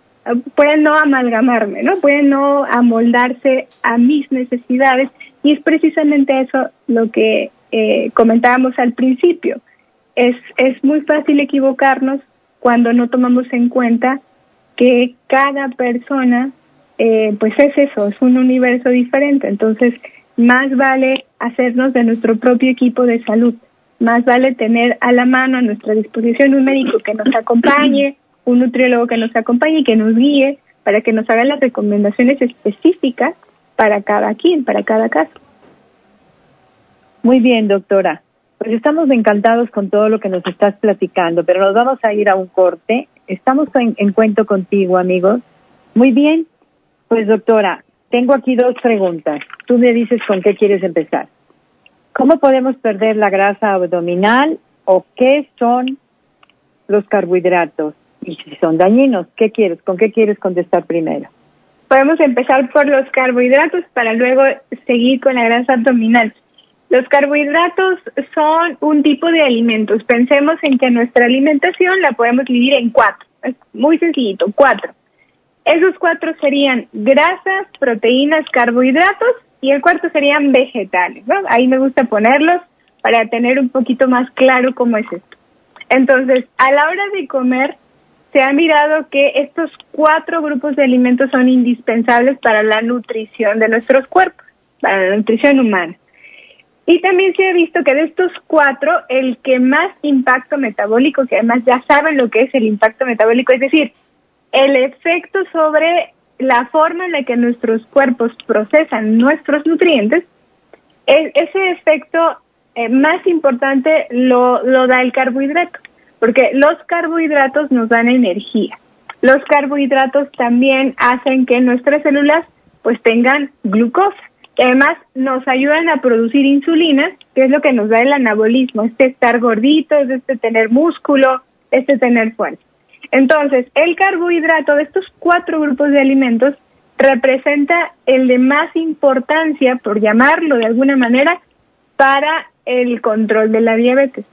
S3: pueden no amalgamarme, ¿no? Pueden no amoldarse a mis necesidades y es precisamente eso lo que eh, comentábamos al principio. Es, es muy fácil equivocarnos cuando no tomamos en cuenta que cada persona, eh, pues es eso, es un universo diferente. Entonces, más vale hacernos de nuestro propio equipo de salud, más vale tener a la mano, a nuestra disposición, un médico que nos acompañe, [CLEARS THROAT] un nutriólogo que nos acompañe y que nos guíe para que nos haga las recomendaciones específicas para cada quien, para cada caso.
S2: Muy bien, doctora. Pues estamos encantados con todo lo que nos estás platicando, pero nos vamos a ir a un corte. Estamos en, cuento contigo, amigos. Muy bien. Pues doctora, tengo aquí dos preguntas. Tú me dices con qué quieres empezar. ¿Cómo podemos perder la grasa abdominal o qué son los carbohidratos? Y si son dañinos, ¿qué quieres? ¿Con qué quieres contestar primero?
S3: Podemos empezar por los carbohidratos para luego seguir con la grasa abdominal. Los carbohidratos son un tipo de alimentos. Pensemos en que nuestra alimentación la podemos dividir en cuatro. Es muy sencillito, cuatro. Esos cuatro serían grasas, proteínas, carbohidratos y el cuarto serían vegetales. ¿no? Ahí me gusta ponerlos para tener un poquito más claro cómo es esto. Entonces, a la hora de comer, se ha mirado que estos cuatro grupos de alimentos son indispensables para la nutrición de nuestros cuerpos, para la nutrición humana. Y también se ha visto que de estos cuatro, el que más impacto metabólico, que además ya saben lo que es el impacto metabólico, es decir, el efecto sobre la forma en la que nuestros cuerpos procesan nuestros nutrientes, e, ese efecto eh, más importante lo, da el carbohidrato, porque los carbohidratos nos dan energía. Los carbohidratos también hacen que nuestras células pues tengan glucosa además nos ayudan a producir insulina, que es lo que nos da el anabolismo, este estar gordito, este tener músculo, este tener fuerza. Entonces, el carbohidrato de estos cuatro grupos de alimentos representa el de más importancia, por llamarlo de alguna manera, para el control de la diabetes.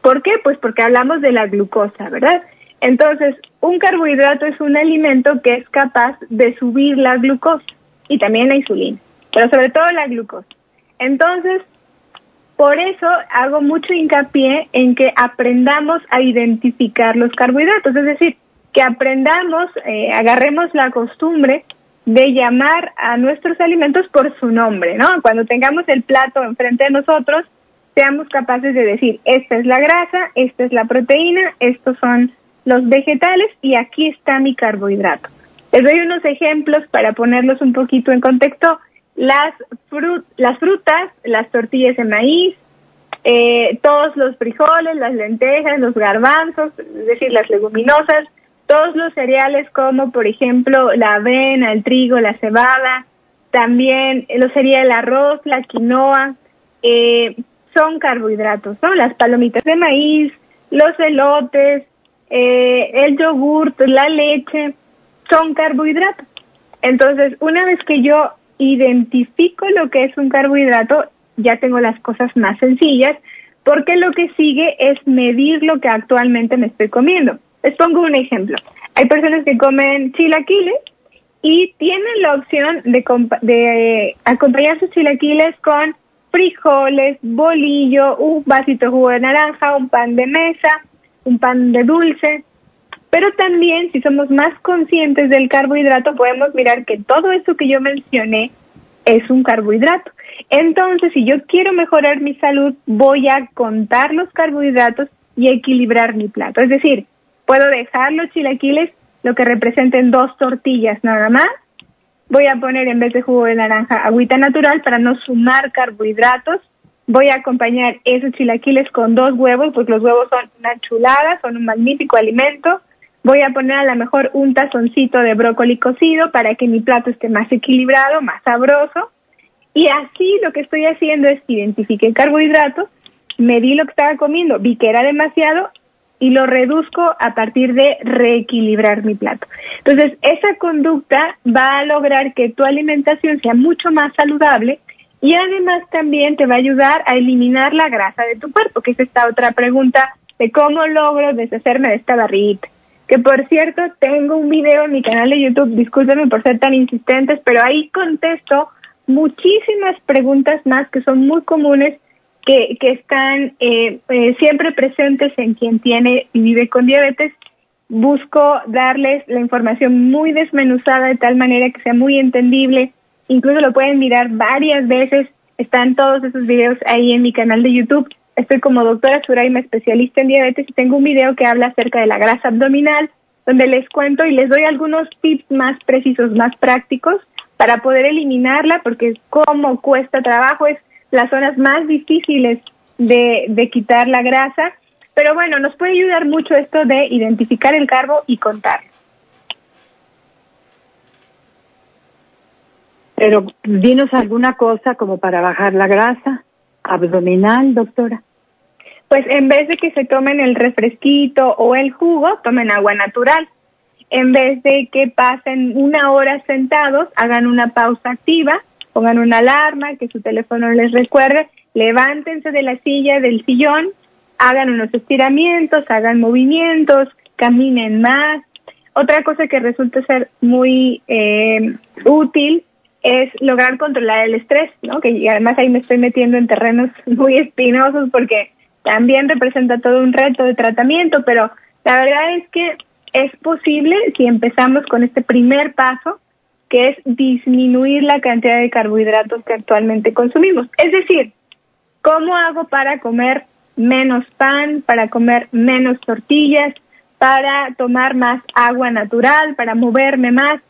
S3: ¿Por qué? Pues porque hablamos de la glucosa, ¿verdad? Entonces, un carbohidrato es un alimento que es capaz de subir la glucosa y también la insulina pero sobre todo la glucosa. Entonces, por eso hago mucho hincapié en que aprendamos a identificar los carbohidratos, es decir, que aprendamos, eh, agarremos la costumbre de llamar a nuestros alimentos por su nombre, ¿no? Cuando tengamos el plato enfrente de nosotros, seamos capaces de decir, esta es la grasa, esta es la proteína, estos son los vegetales y aquí está mi carbohidrato. Les doy unos ejemplos para ponerlos un poquito en contexto las, las frutas, las tortillas de maíz, eh, todos los frijoles, las lentejas, los garbanzos, es decir, las leguminosas, todos los cereales como por ejemplo la avena, el trigo, la cebada, también lo sería el arroz, la quinoa, eh, son carbohidratos, ¿no? Las palomitas de maíz, los elotes, eh, el yogurt, la leche, son carbohidratos. Entonces, una vez que yo identifico lo que es un carbohidrato, ya tengo las cosas más sencillas, porque lo que sigue es medir lo que actualmente me estoy comiendo. Les pongo un ejemplo. Hay personas que comen chilaquiles y tienen la opción de, de acompañar sus chilaquiles con frijoles, bolillo, un vasito jugo de naranja, un pan de mesa, un pan de dulce. Pero también, si somos más conscientes del carbohidrato, podemos mirar que todo eso que yo mencioné es un carbohidrato. Entonces, si yo quiero mejorar mi salud, voy a contar los carbohidratos y equilibrar mi plato. Es decir, puedo dejar los chilaquiles, lo que representen dos tortillas nada más. Voy a poner en vez de jugo de naranja agüita natural para no sumar carbohidratos. Voy a acompañar esos chilaquiles con dos huevos, porque los huevos son una chulada, son un magnífico alimento Voy a poner a lo mejor un tazoncito de brócoli cocido para que mi plato esté más equilibrado, más sabroso. Y así lo que estoy haciendo es identifique el carbohidrato, medí lo que estaba comiendo, vi que era demasiado y lo reduzco a partir de reequilibrar mi plato. Entonces, esa conducta va a lograr que tu alimentación sea mucho más saludable y además también te va a ayudar a eliminar la grasa de tu cuerpo, que es esta otra pregunta de cómo logro deshacerme de esta barrita que por cierto tengo un video en mi canal de YouTube, discúlpenme por ser tan insistentes, pero ahí contesto muchísimas preguntas más que son muy comunes que, que están eh, eh, siempre presentes en quien tiene y vive con diabetes. Busco darles la información muy desmenuzada de tal manera que sea muy entendible. Incluso lo pueden mirar varias veces. Están todos esos videos ahí en mi canal de YouTube. Estoy como doctora Suraima, especialista en diabetes, y tengo un video que habla acerca de la grasa abdominal, donde les cuento y les doy algunos tips más precisos, más prácticos para poder eliminarla, porque como cuesta trabajo, es las zonas más difíciles de, de quitar la grasa. Pero bueno, nos puede ayudar mucho esto de identificar el carbo y contar.
S2: Pero dinos alguna cosa como para bajar la grasa abdominal, doctora.
S3: Pues en vez de que se tomen el refresquito o el jugo, tomen agua natural. En vez de que pasen una hora sentados, hagan una pausa activa, pongan una alarma, que su teléfono les recuerde, levántense de la silla, del sillón, hagan unos estiramientos, hagan movimientos, caminen más. Otra cosa que resulta ser muy eh, útil es lograr controlar el estrés, ¿no? Que además ahí me estoy metiendo en terrenos [LAUGHS] muy espinosos porque también representa todo un reto de tratamiento, pero la verdad es que es posible si empezamos con este primer paso, que es disminuir la cantidad de carbohidratos que actualmente consumimos. Es decir, ¿cómo hago para comer menos pan, para comer menos tortillas, para tomar más agua natural, para moverme más?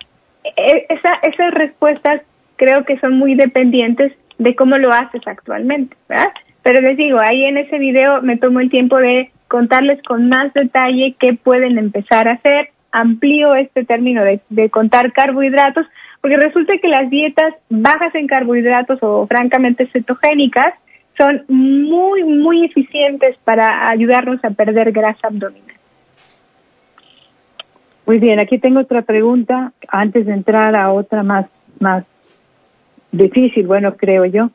S3: E, esa, esas respuestas creo que son muy dependientes de cómo lo haces actualmente, ¿verdad? Pero les digo, ahí en ese video me tomo el tiempo de contarles con más detalle qué pueden empezar a hacer, amplío este término de, de contar carbohidratos, porque resulta que las dietas bajas en carbohidratos o francamente cetogénicas son muy, muy eficientes para ayudarnos a perder grasa abdominal.
S2: Muy bien, aquí tengo otra pregunta antes de entrar a otra más, más difícil, bueno, creo yo.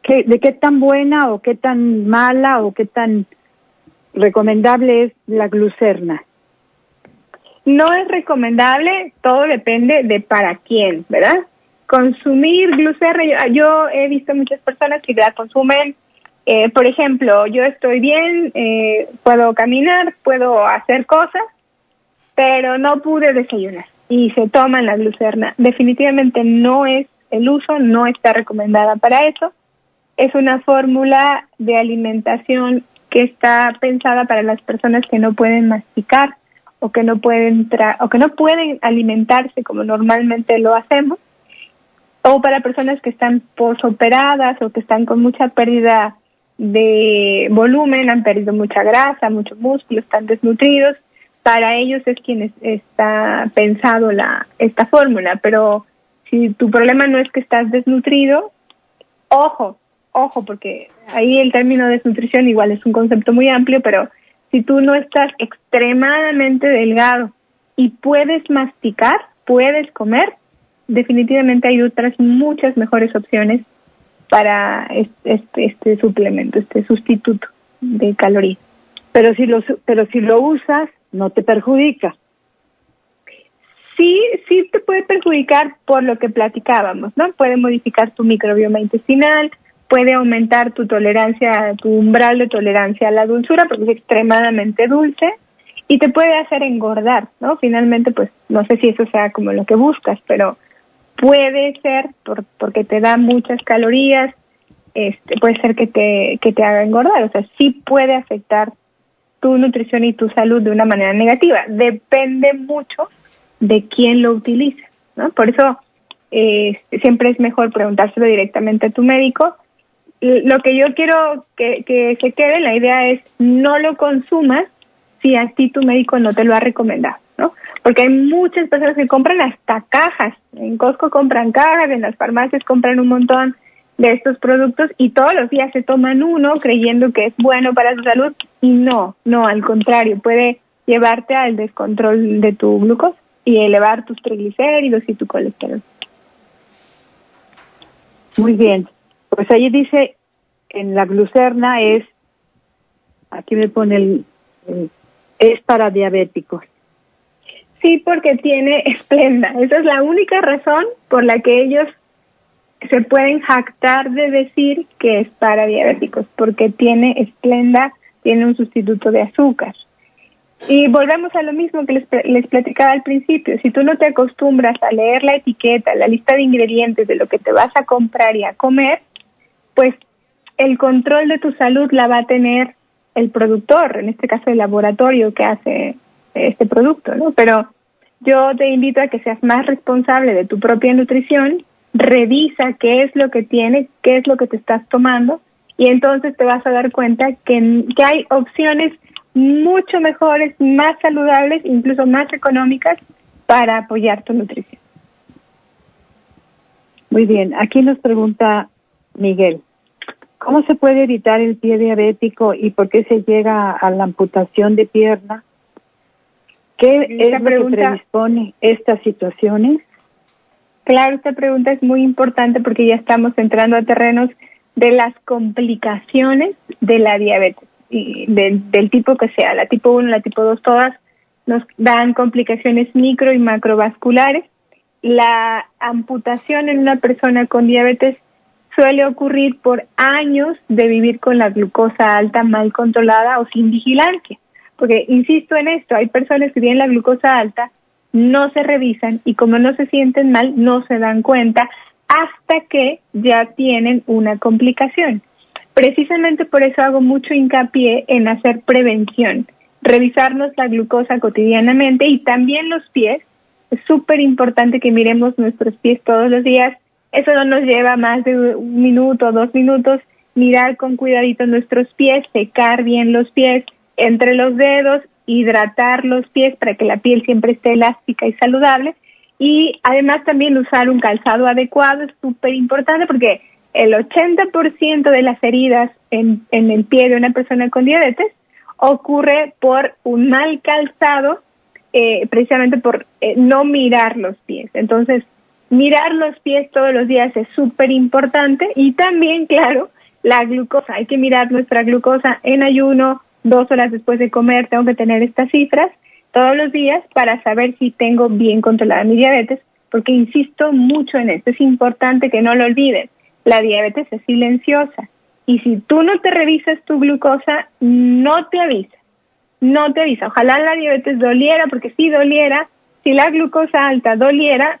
S2: ¿Qué, ¿De qué tan buena o qué tan mala o qué tan recomendable es la glucerna?
S3: No es recomendable, todo depende de para quién, ¿verdad? Consumir glucerna, yo, he visto muchas personas que la consumen, eh, por ejemplo, yo estoy bien, eh, puedo caminar, puedo hacer cosas, pero no pude desayunar y se toman la glucerna. Definitivamente no es el uso, no está recomendada para eso. Es una fórmula de alimentación que está pensada para las personas que no pueden masticar o que no pueden o que no pueden alimentarse como normalmente lo hacemos o para personas que están posoperadas o que están con mucha pérdida de volumen, han perdido mucha grasa, mucho músculo, están desnutridos para ellos es quien está pensado la esta fórmula, pero si tu problema no es que estás desnutrido, ojo, ojo, porque ahí el término desnutrición igual es un concepto muy amplio, pero si tú no estás extremadamente delgado y puedes masticar, puedes comer, definitivamente hay otras muchas mejores opciones para este, este suplemento, este sustituto de calorías.
S2: Pero si lo, pero si lo usas no te perjudica.
S3: Sí, sí te puede perjudicar por lo que platicábamos, ¿no? Puede modificar tu microbioma intestinal, puede aumentar tu tolerancia, tu umbral de tolerancia a la dulzura, porque es extremadamente dulce, y te puede hacer engordar, ¿no? Finalmente, pues no sé si eso sea como lo que buscas, pero puede ser por, porque te da muchas calorías, este, puede ser que te, que te haga engordar, o sea, sí puede afectar tu nutrición y tu salud de una manera negativa. Depende mucho de quién lo utiliza, ¿no? Por eso eh, siempre es mejor preguntárselo directamente a tu médico. Lo que yo quiero que, que se quede, la idea es no lo consumas si a ti tu médico no te lo ha recomendado, ¿no? Porque hay muchas personas que compran hasta cajas. En Costco compran cajas, en las farmacias compran un montón de estos productos y todos los días se toman uno creyendo que es bueno para su salud y no, no, al contrario, puede llevarte al descontrol de tu glucosa y elevar tus triglicéridos y tu colesterol.
S2: Muy bien, pues ahí dice en la glucerna es, aquí me pone el, es para diabéticos.
S3: Sí, porque tiene [LAUGHS] esplenda. Esa es la única razón por la que ellos se pueden jactar de decir que es para diabéticos, porque tiene esplenda, tiene un sustituto de azúcar. Y volvemos a lo mismo que les, les platicaba al principio. Si tú no te acostumbras a leer la etiqueta, la lista de ingredientes de lo que te vas a comprar y a comer, pues el control de tu salud la va a tener el productor, en este caso el laboratorio que hace este producto, ¿no? Pero yo te invito a que seas más responsable de tu propia nutrición revisa qué es lo que tienes, qué es lo que te estás tomando y entonces te vas a dar cuenta que, que hay opciones mucho mejores, más saludables, incluso más económicas para apoyar tu nutrición.
S2: Muy bien, aquí nos pregunta Miguel, ¿cómo se puede evitar el pie diabético y por qué se llega a la amputación de pierna? ¿Qué es lo que predispone estas situaciones?
S3: Claro, esta pregunta es muy importante porque ya estamos entrando a terrenos de las complicaciones de la diabetes, y del tipo que sea, la tipo 1, la tipo 2, todas nos dan complicaciones micro y macrovasculares. La amputación en una persona con diabetes suele ocurrir por años de vivir con la glucosa alta mal controlada o sin vigilancia. Porque, insisto en esto, hay personas que tienen la glucosa alta, no se revisan y como no se sienten mal, no se dan cuenta hasta que ya tienen una complicación. Precisamente por eso hago mucho hincapié en hacer prevención, revisarnos la glucosa cotidianamente y también los pies. Es súper importante que miremos nuestros pies todos los días. Eso no nos lleva más de un minuto dos minutos. Mirar con cuidadito nuestros pies, secar bien los pies entre los dedos, hidratar los pies para que la piel siempre esté elástica y saludable y además también usar un calzado adecuado es súper importante porque el 80% de las heridas en, en el pie de una persona con diabetes ocurre por un mal calzado, eh, precisamente por eh, no mirar los pies. Entonces, mirar los pies todos los días es súper importante y también, claro, la glucosa. Hay que mirar nuestra glucosa en ayuno, dos horas después de comer, tengo que tener estas cifras todos los días para saber si tengo bien controlada mi diabetes, porque insisto mucho en esto, es importante que no lo olviden, la diabetes es silenciosa y si tú no te revisas tu glucosa, no te avisa, no te avisa. Ojalá la diabetes doliera, porque si doliera, si la glucosa alta doliera,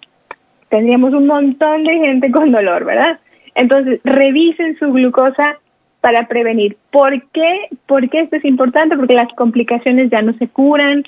S3: tendríamos un montón de gente con dolor, ¿verdad? Entonces, revisen su glucosa para prevenir. ¿Por qué? ¿Por qué esto es importante? Porque las complicaciones ya no se curan,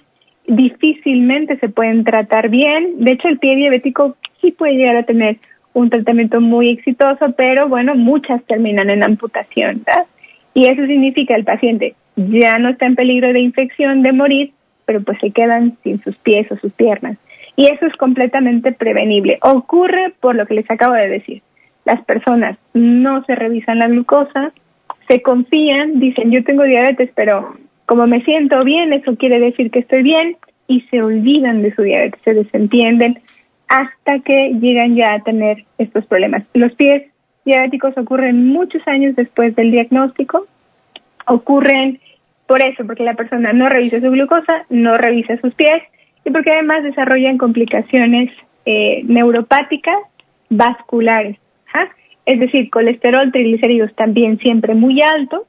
S3: difícilmente se pueden tratar bien. De hecho, el pie diabético sí puede llegar a tener un tratamiento muy exitoso, pero bueno, muchas terminan en amputación, ¿verdad? Y eso significa el paciente ya no está en peligro de infección, de morir, pero pues se quedan sin sus pies o sus piernas. Y eso es completamente prevenible. Ocurre por lo que les acabo de decir. Las personas no se revisan la glucosa, se confían, dicen yo tengo diabetes, pero como me siento bien, eso quiere decir que estoy bien y se olvidan de su diabetes, se desentienden hasta que llegan ya a tener estos problemas. Los pies diabéticos ocurren muchos años después del diagnóstico, ocurren por eso, porque la persona no revisa su glucosa, no revisa sus pies y porque además desarrollan complicaciones eh, neuropáticas vasculares. Es decir, colesterol, triglicéridos también siempre muy alto,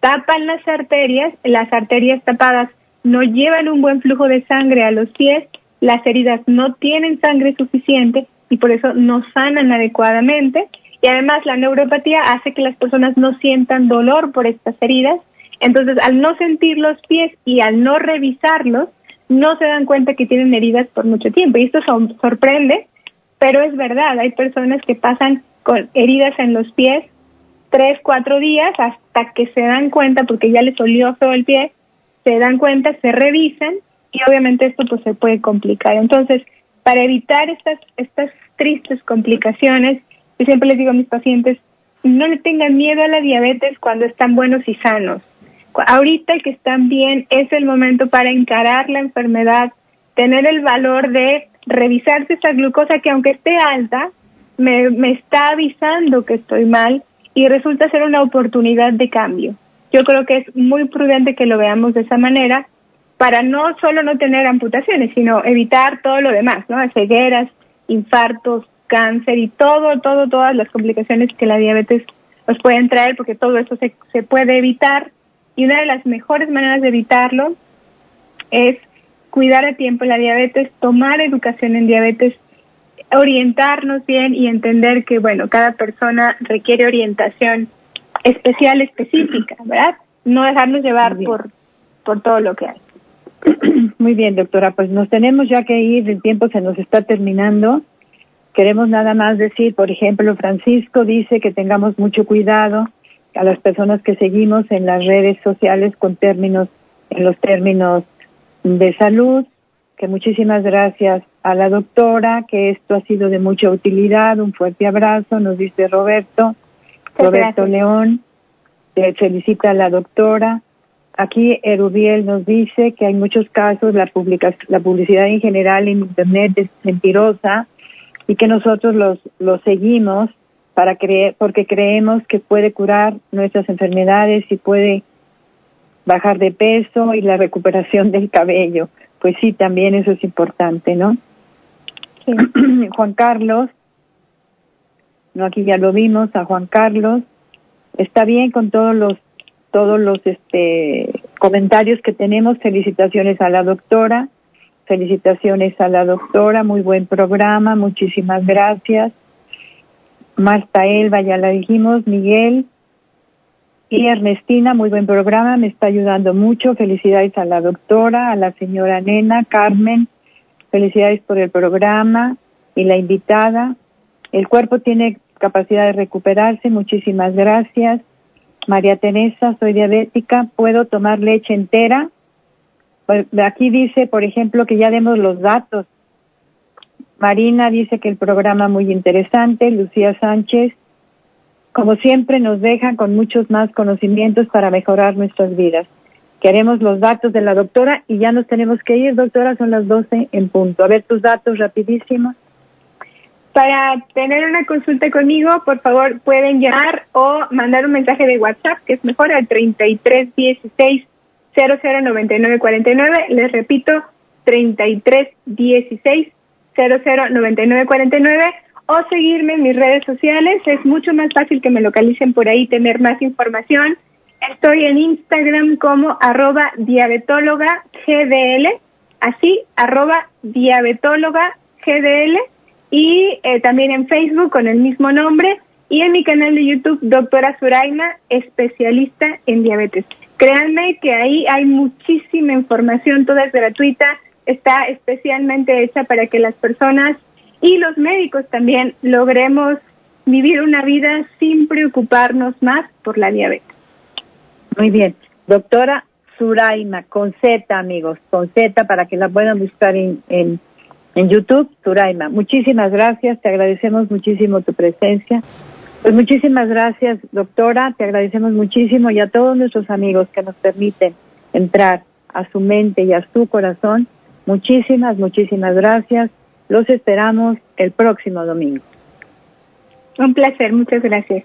S3: tapan las arterias, las arterias tapadas no llevan un buen flujo de sangre a los pies, las heridas no tienen sangre suficiente y por eso no sanan adecuadamente. Y además la neuropatía hace que las personas no sientan dolor por estas heridas. Entonces, al no sentir los pies y al no revisarlos, no se dan cuenta que tienen heridas por mucho tiempo. Y esto sorprende, pero es verdad. Hay personas que pasan con heridas en los pies tres, cuatro días hasta que se dan cuenta, porque ya les olió feo el pie, se dan cuenta, se revisan y obviamente esto pues se puede complicar. Entonces, para evitar estas, estas tristes complicaciones, yo siempre les digo a mis pacientes, no le tengan miedo a la diabetes cuando están buenos y sanos. Ahorita que están bien es el momento para encarar la enfermedad, tener el valor de revisarse esa glucosa que aunque esté alta, me, me está avisando que estoy mal y resulta ser una oportunidad de cambio. Yo creo que es muy prudente que lo veamos de esa manera para no solo no tener amputaciones, sino evitar todo lo demás, ¿no? Cegueras, infartos, cáncer y todo, todo, todas las complicaciones que la diabetes nos pueden traer, porque todo eso se, se puede evitar. Y una de las mejores maneras de evitarlo es cuidar a tiempo la diabetes, tomar educación en diabetes orientarnos bien y entender que, bueno, cada persona requiere orientación especial, específica, [CLEARS THROAT] ¿verdad? No dejarnos llevar por, por todo lo que hay. [CLEARS THROAT]
S2: Muy bien, doctora, pues nos tenemos ya que ir, el tiempo se nos está terminando. Queremos nada más decir, por ejemplo, Francisco dice que tengamos mucho cuidado a las personas que seguimos en las redes sociales con términos, en los términos de salud, que muchísimas gracias a la doctora, que esto ha sido de mucha utilidad, un fuerte abrazo, nos dice Roberto, Roberto León, le felicita a la doctora. Aquí Erubiel nos dice que hay muchos casos, la, la publicidad en general en Internet es mentirosa, y que nosotros los, los seguimos para creer, porque creemos que puede curar nuestras enfermedades y puede bajar de peso y la recuperación del cabello. Pues sí, también eso es importante, ¿no? [COUGHS] Juan Carlos, no aquí ya lo vimos a Juan Carlos, está bien con todos los todos los este comentarios que tenemos, felicitaciones a la doctora. Felicitaciones a la doctora, muy buen programa, muchísimas gracias. Marta Elba, ya la dijimos, Miguel. Y Ernestina, muy buen programa, me está ayudando mucho. Felicidades a la doctora, a la señora Nena, Carmen, felicidades por el programa y la invitada. El cuerpo tiene capacidad de recuperarse, muchísimas gracias. María Teresa, soy diabética, ¿puedo tomar leche entera? Pues aquí dice, por ejemplo, que ya demos los datos. Marina dice que el programa muy interesante. Lucía Sánchez, como siempre, nos deja con muchos más conocimientos para mejorar nuestras vidas. Queremos los datos de la doctora y ya nos tenemos que ir, doctora, son las 12 en punto. A ver tus datos rapidísimo.
S3: Para tener una consulta conmigo, por favor, pueden llamar o mandar un mensaje de WhatsApp, que es mejor al 3316 009949, les repito, 3316 009949 o seguirme en mis redes sociales, es mucho más fácil que me localicen por ahí, tener más información. Estoy en Instagram como arroba diabetóloga GDL, así, arroba diabetóloga GDL, y eh, también en Facebook con el mismo nombre, y en mi canal de YouTube, doctora Suraima, especialista en diabetes. Créanme que ahí hay muchísima información, toda es gratuita, está especialmente hecha para que las personas y los médicos también logremos vivir una vida sin preocuparnos más por la diabetes.
S2: Muy bien. Doctora Suraima, con Z, amigos, con Z para que la puedan buscar en, en, YouTube, Suraima. Muchísimas gracias, te agradecemos muchísimo tu presencia. Pues muchísimas gracias, doctora. Te agradecemos muchísimo y a todos nuestros amigos que nos permiten entrar a su mente y a su corazón. Muchísimas, muchísimas gracias. Los esperamos el próximo domingo.
S3: Un placer, muchas gracias.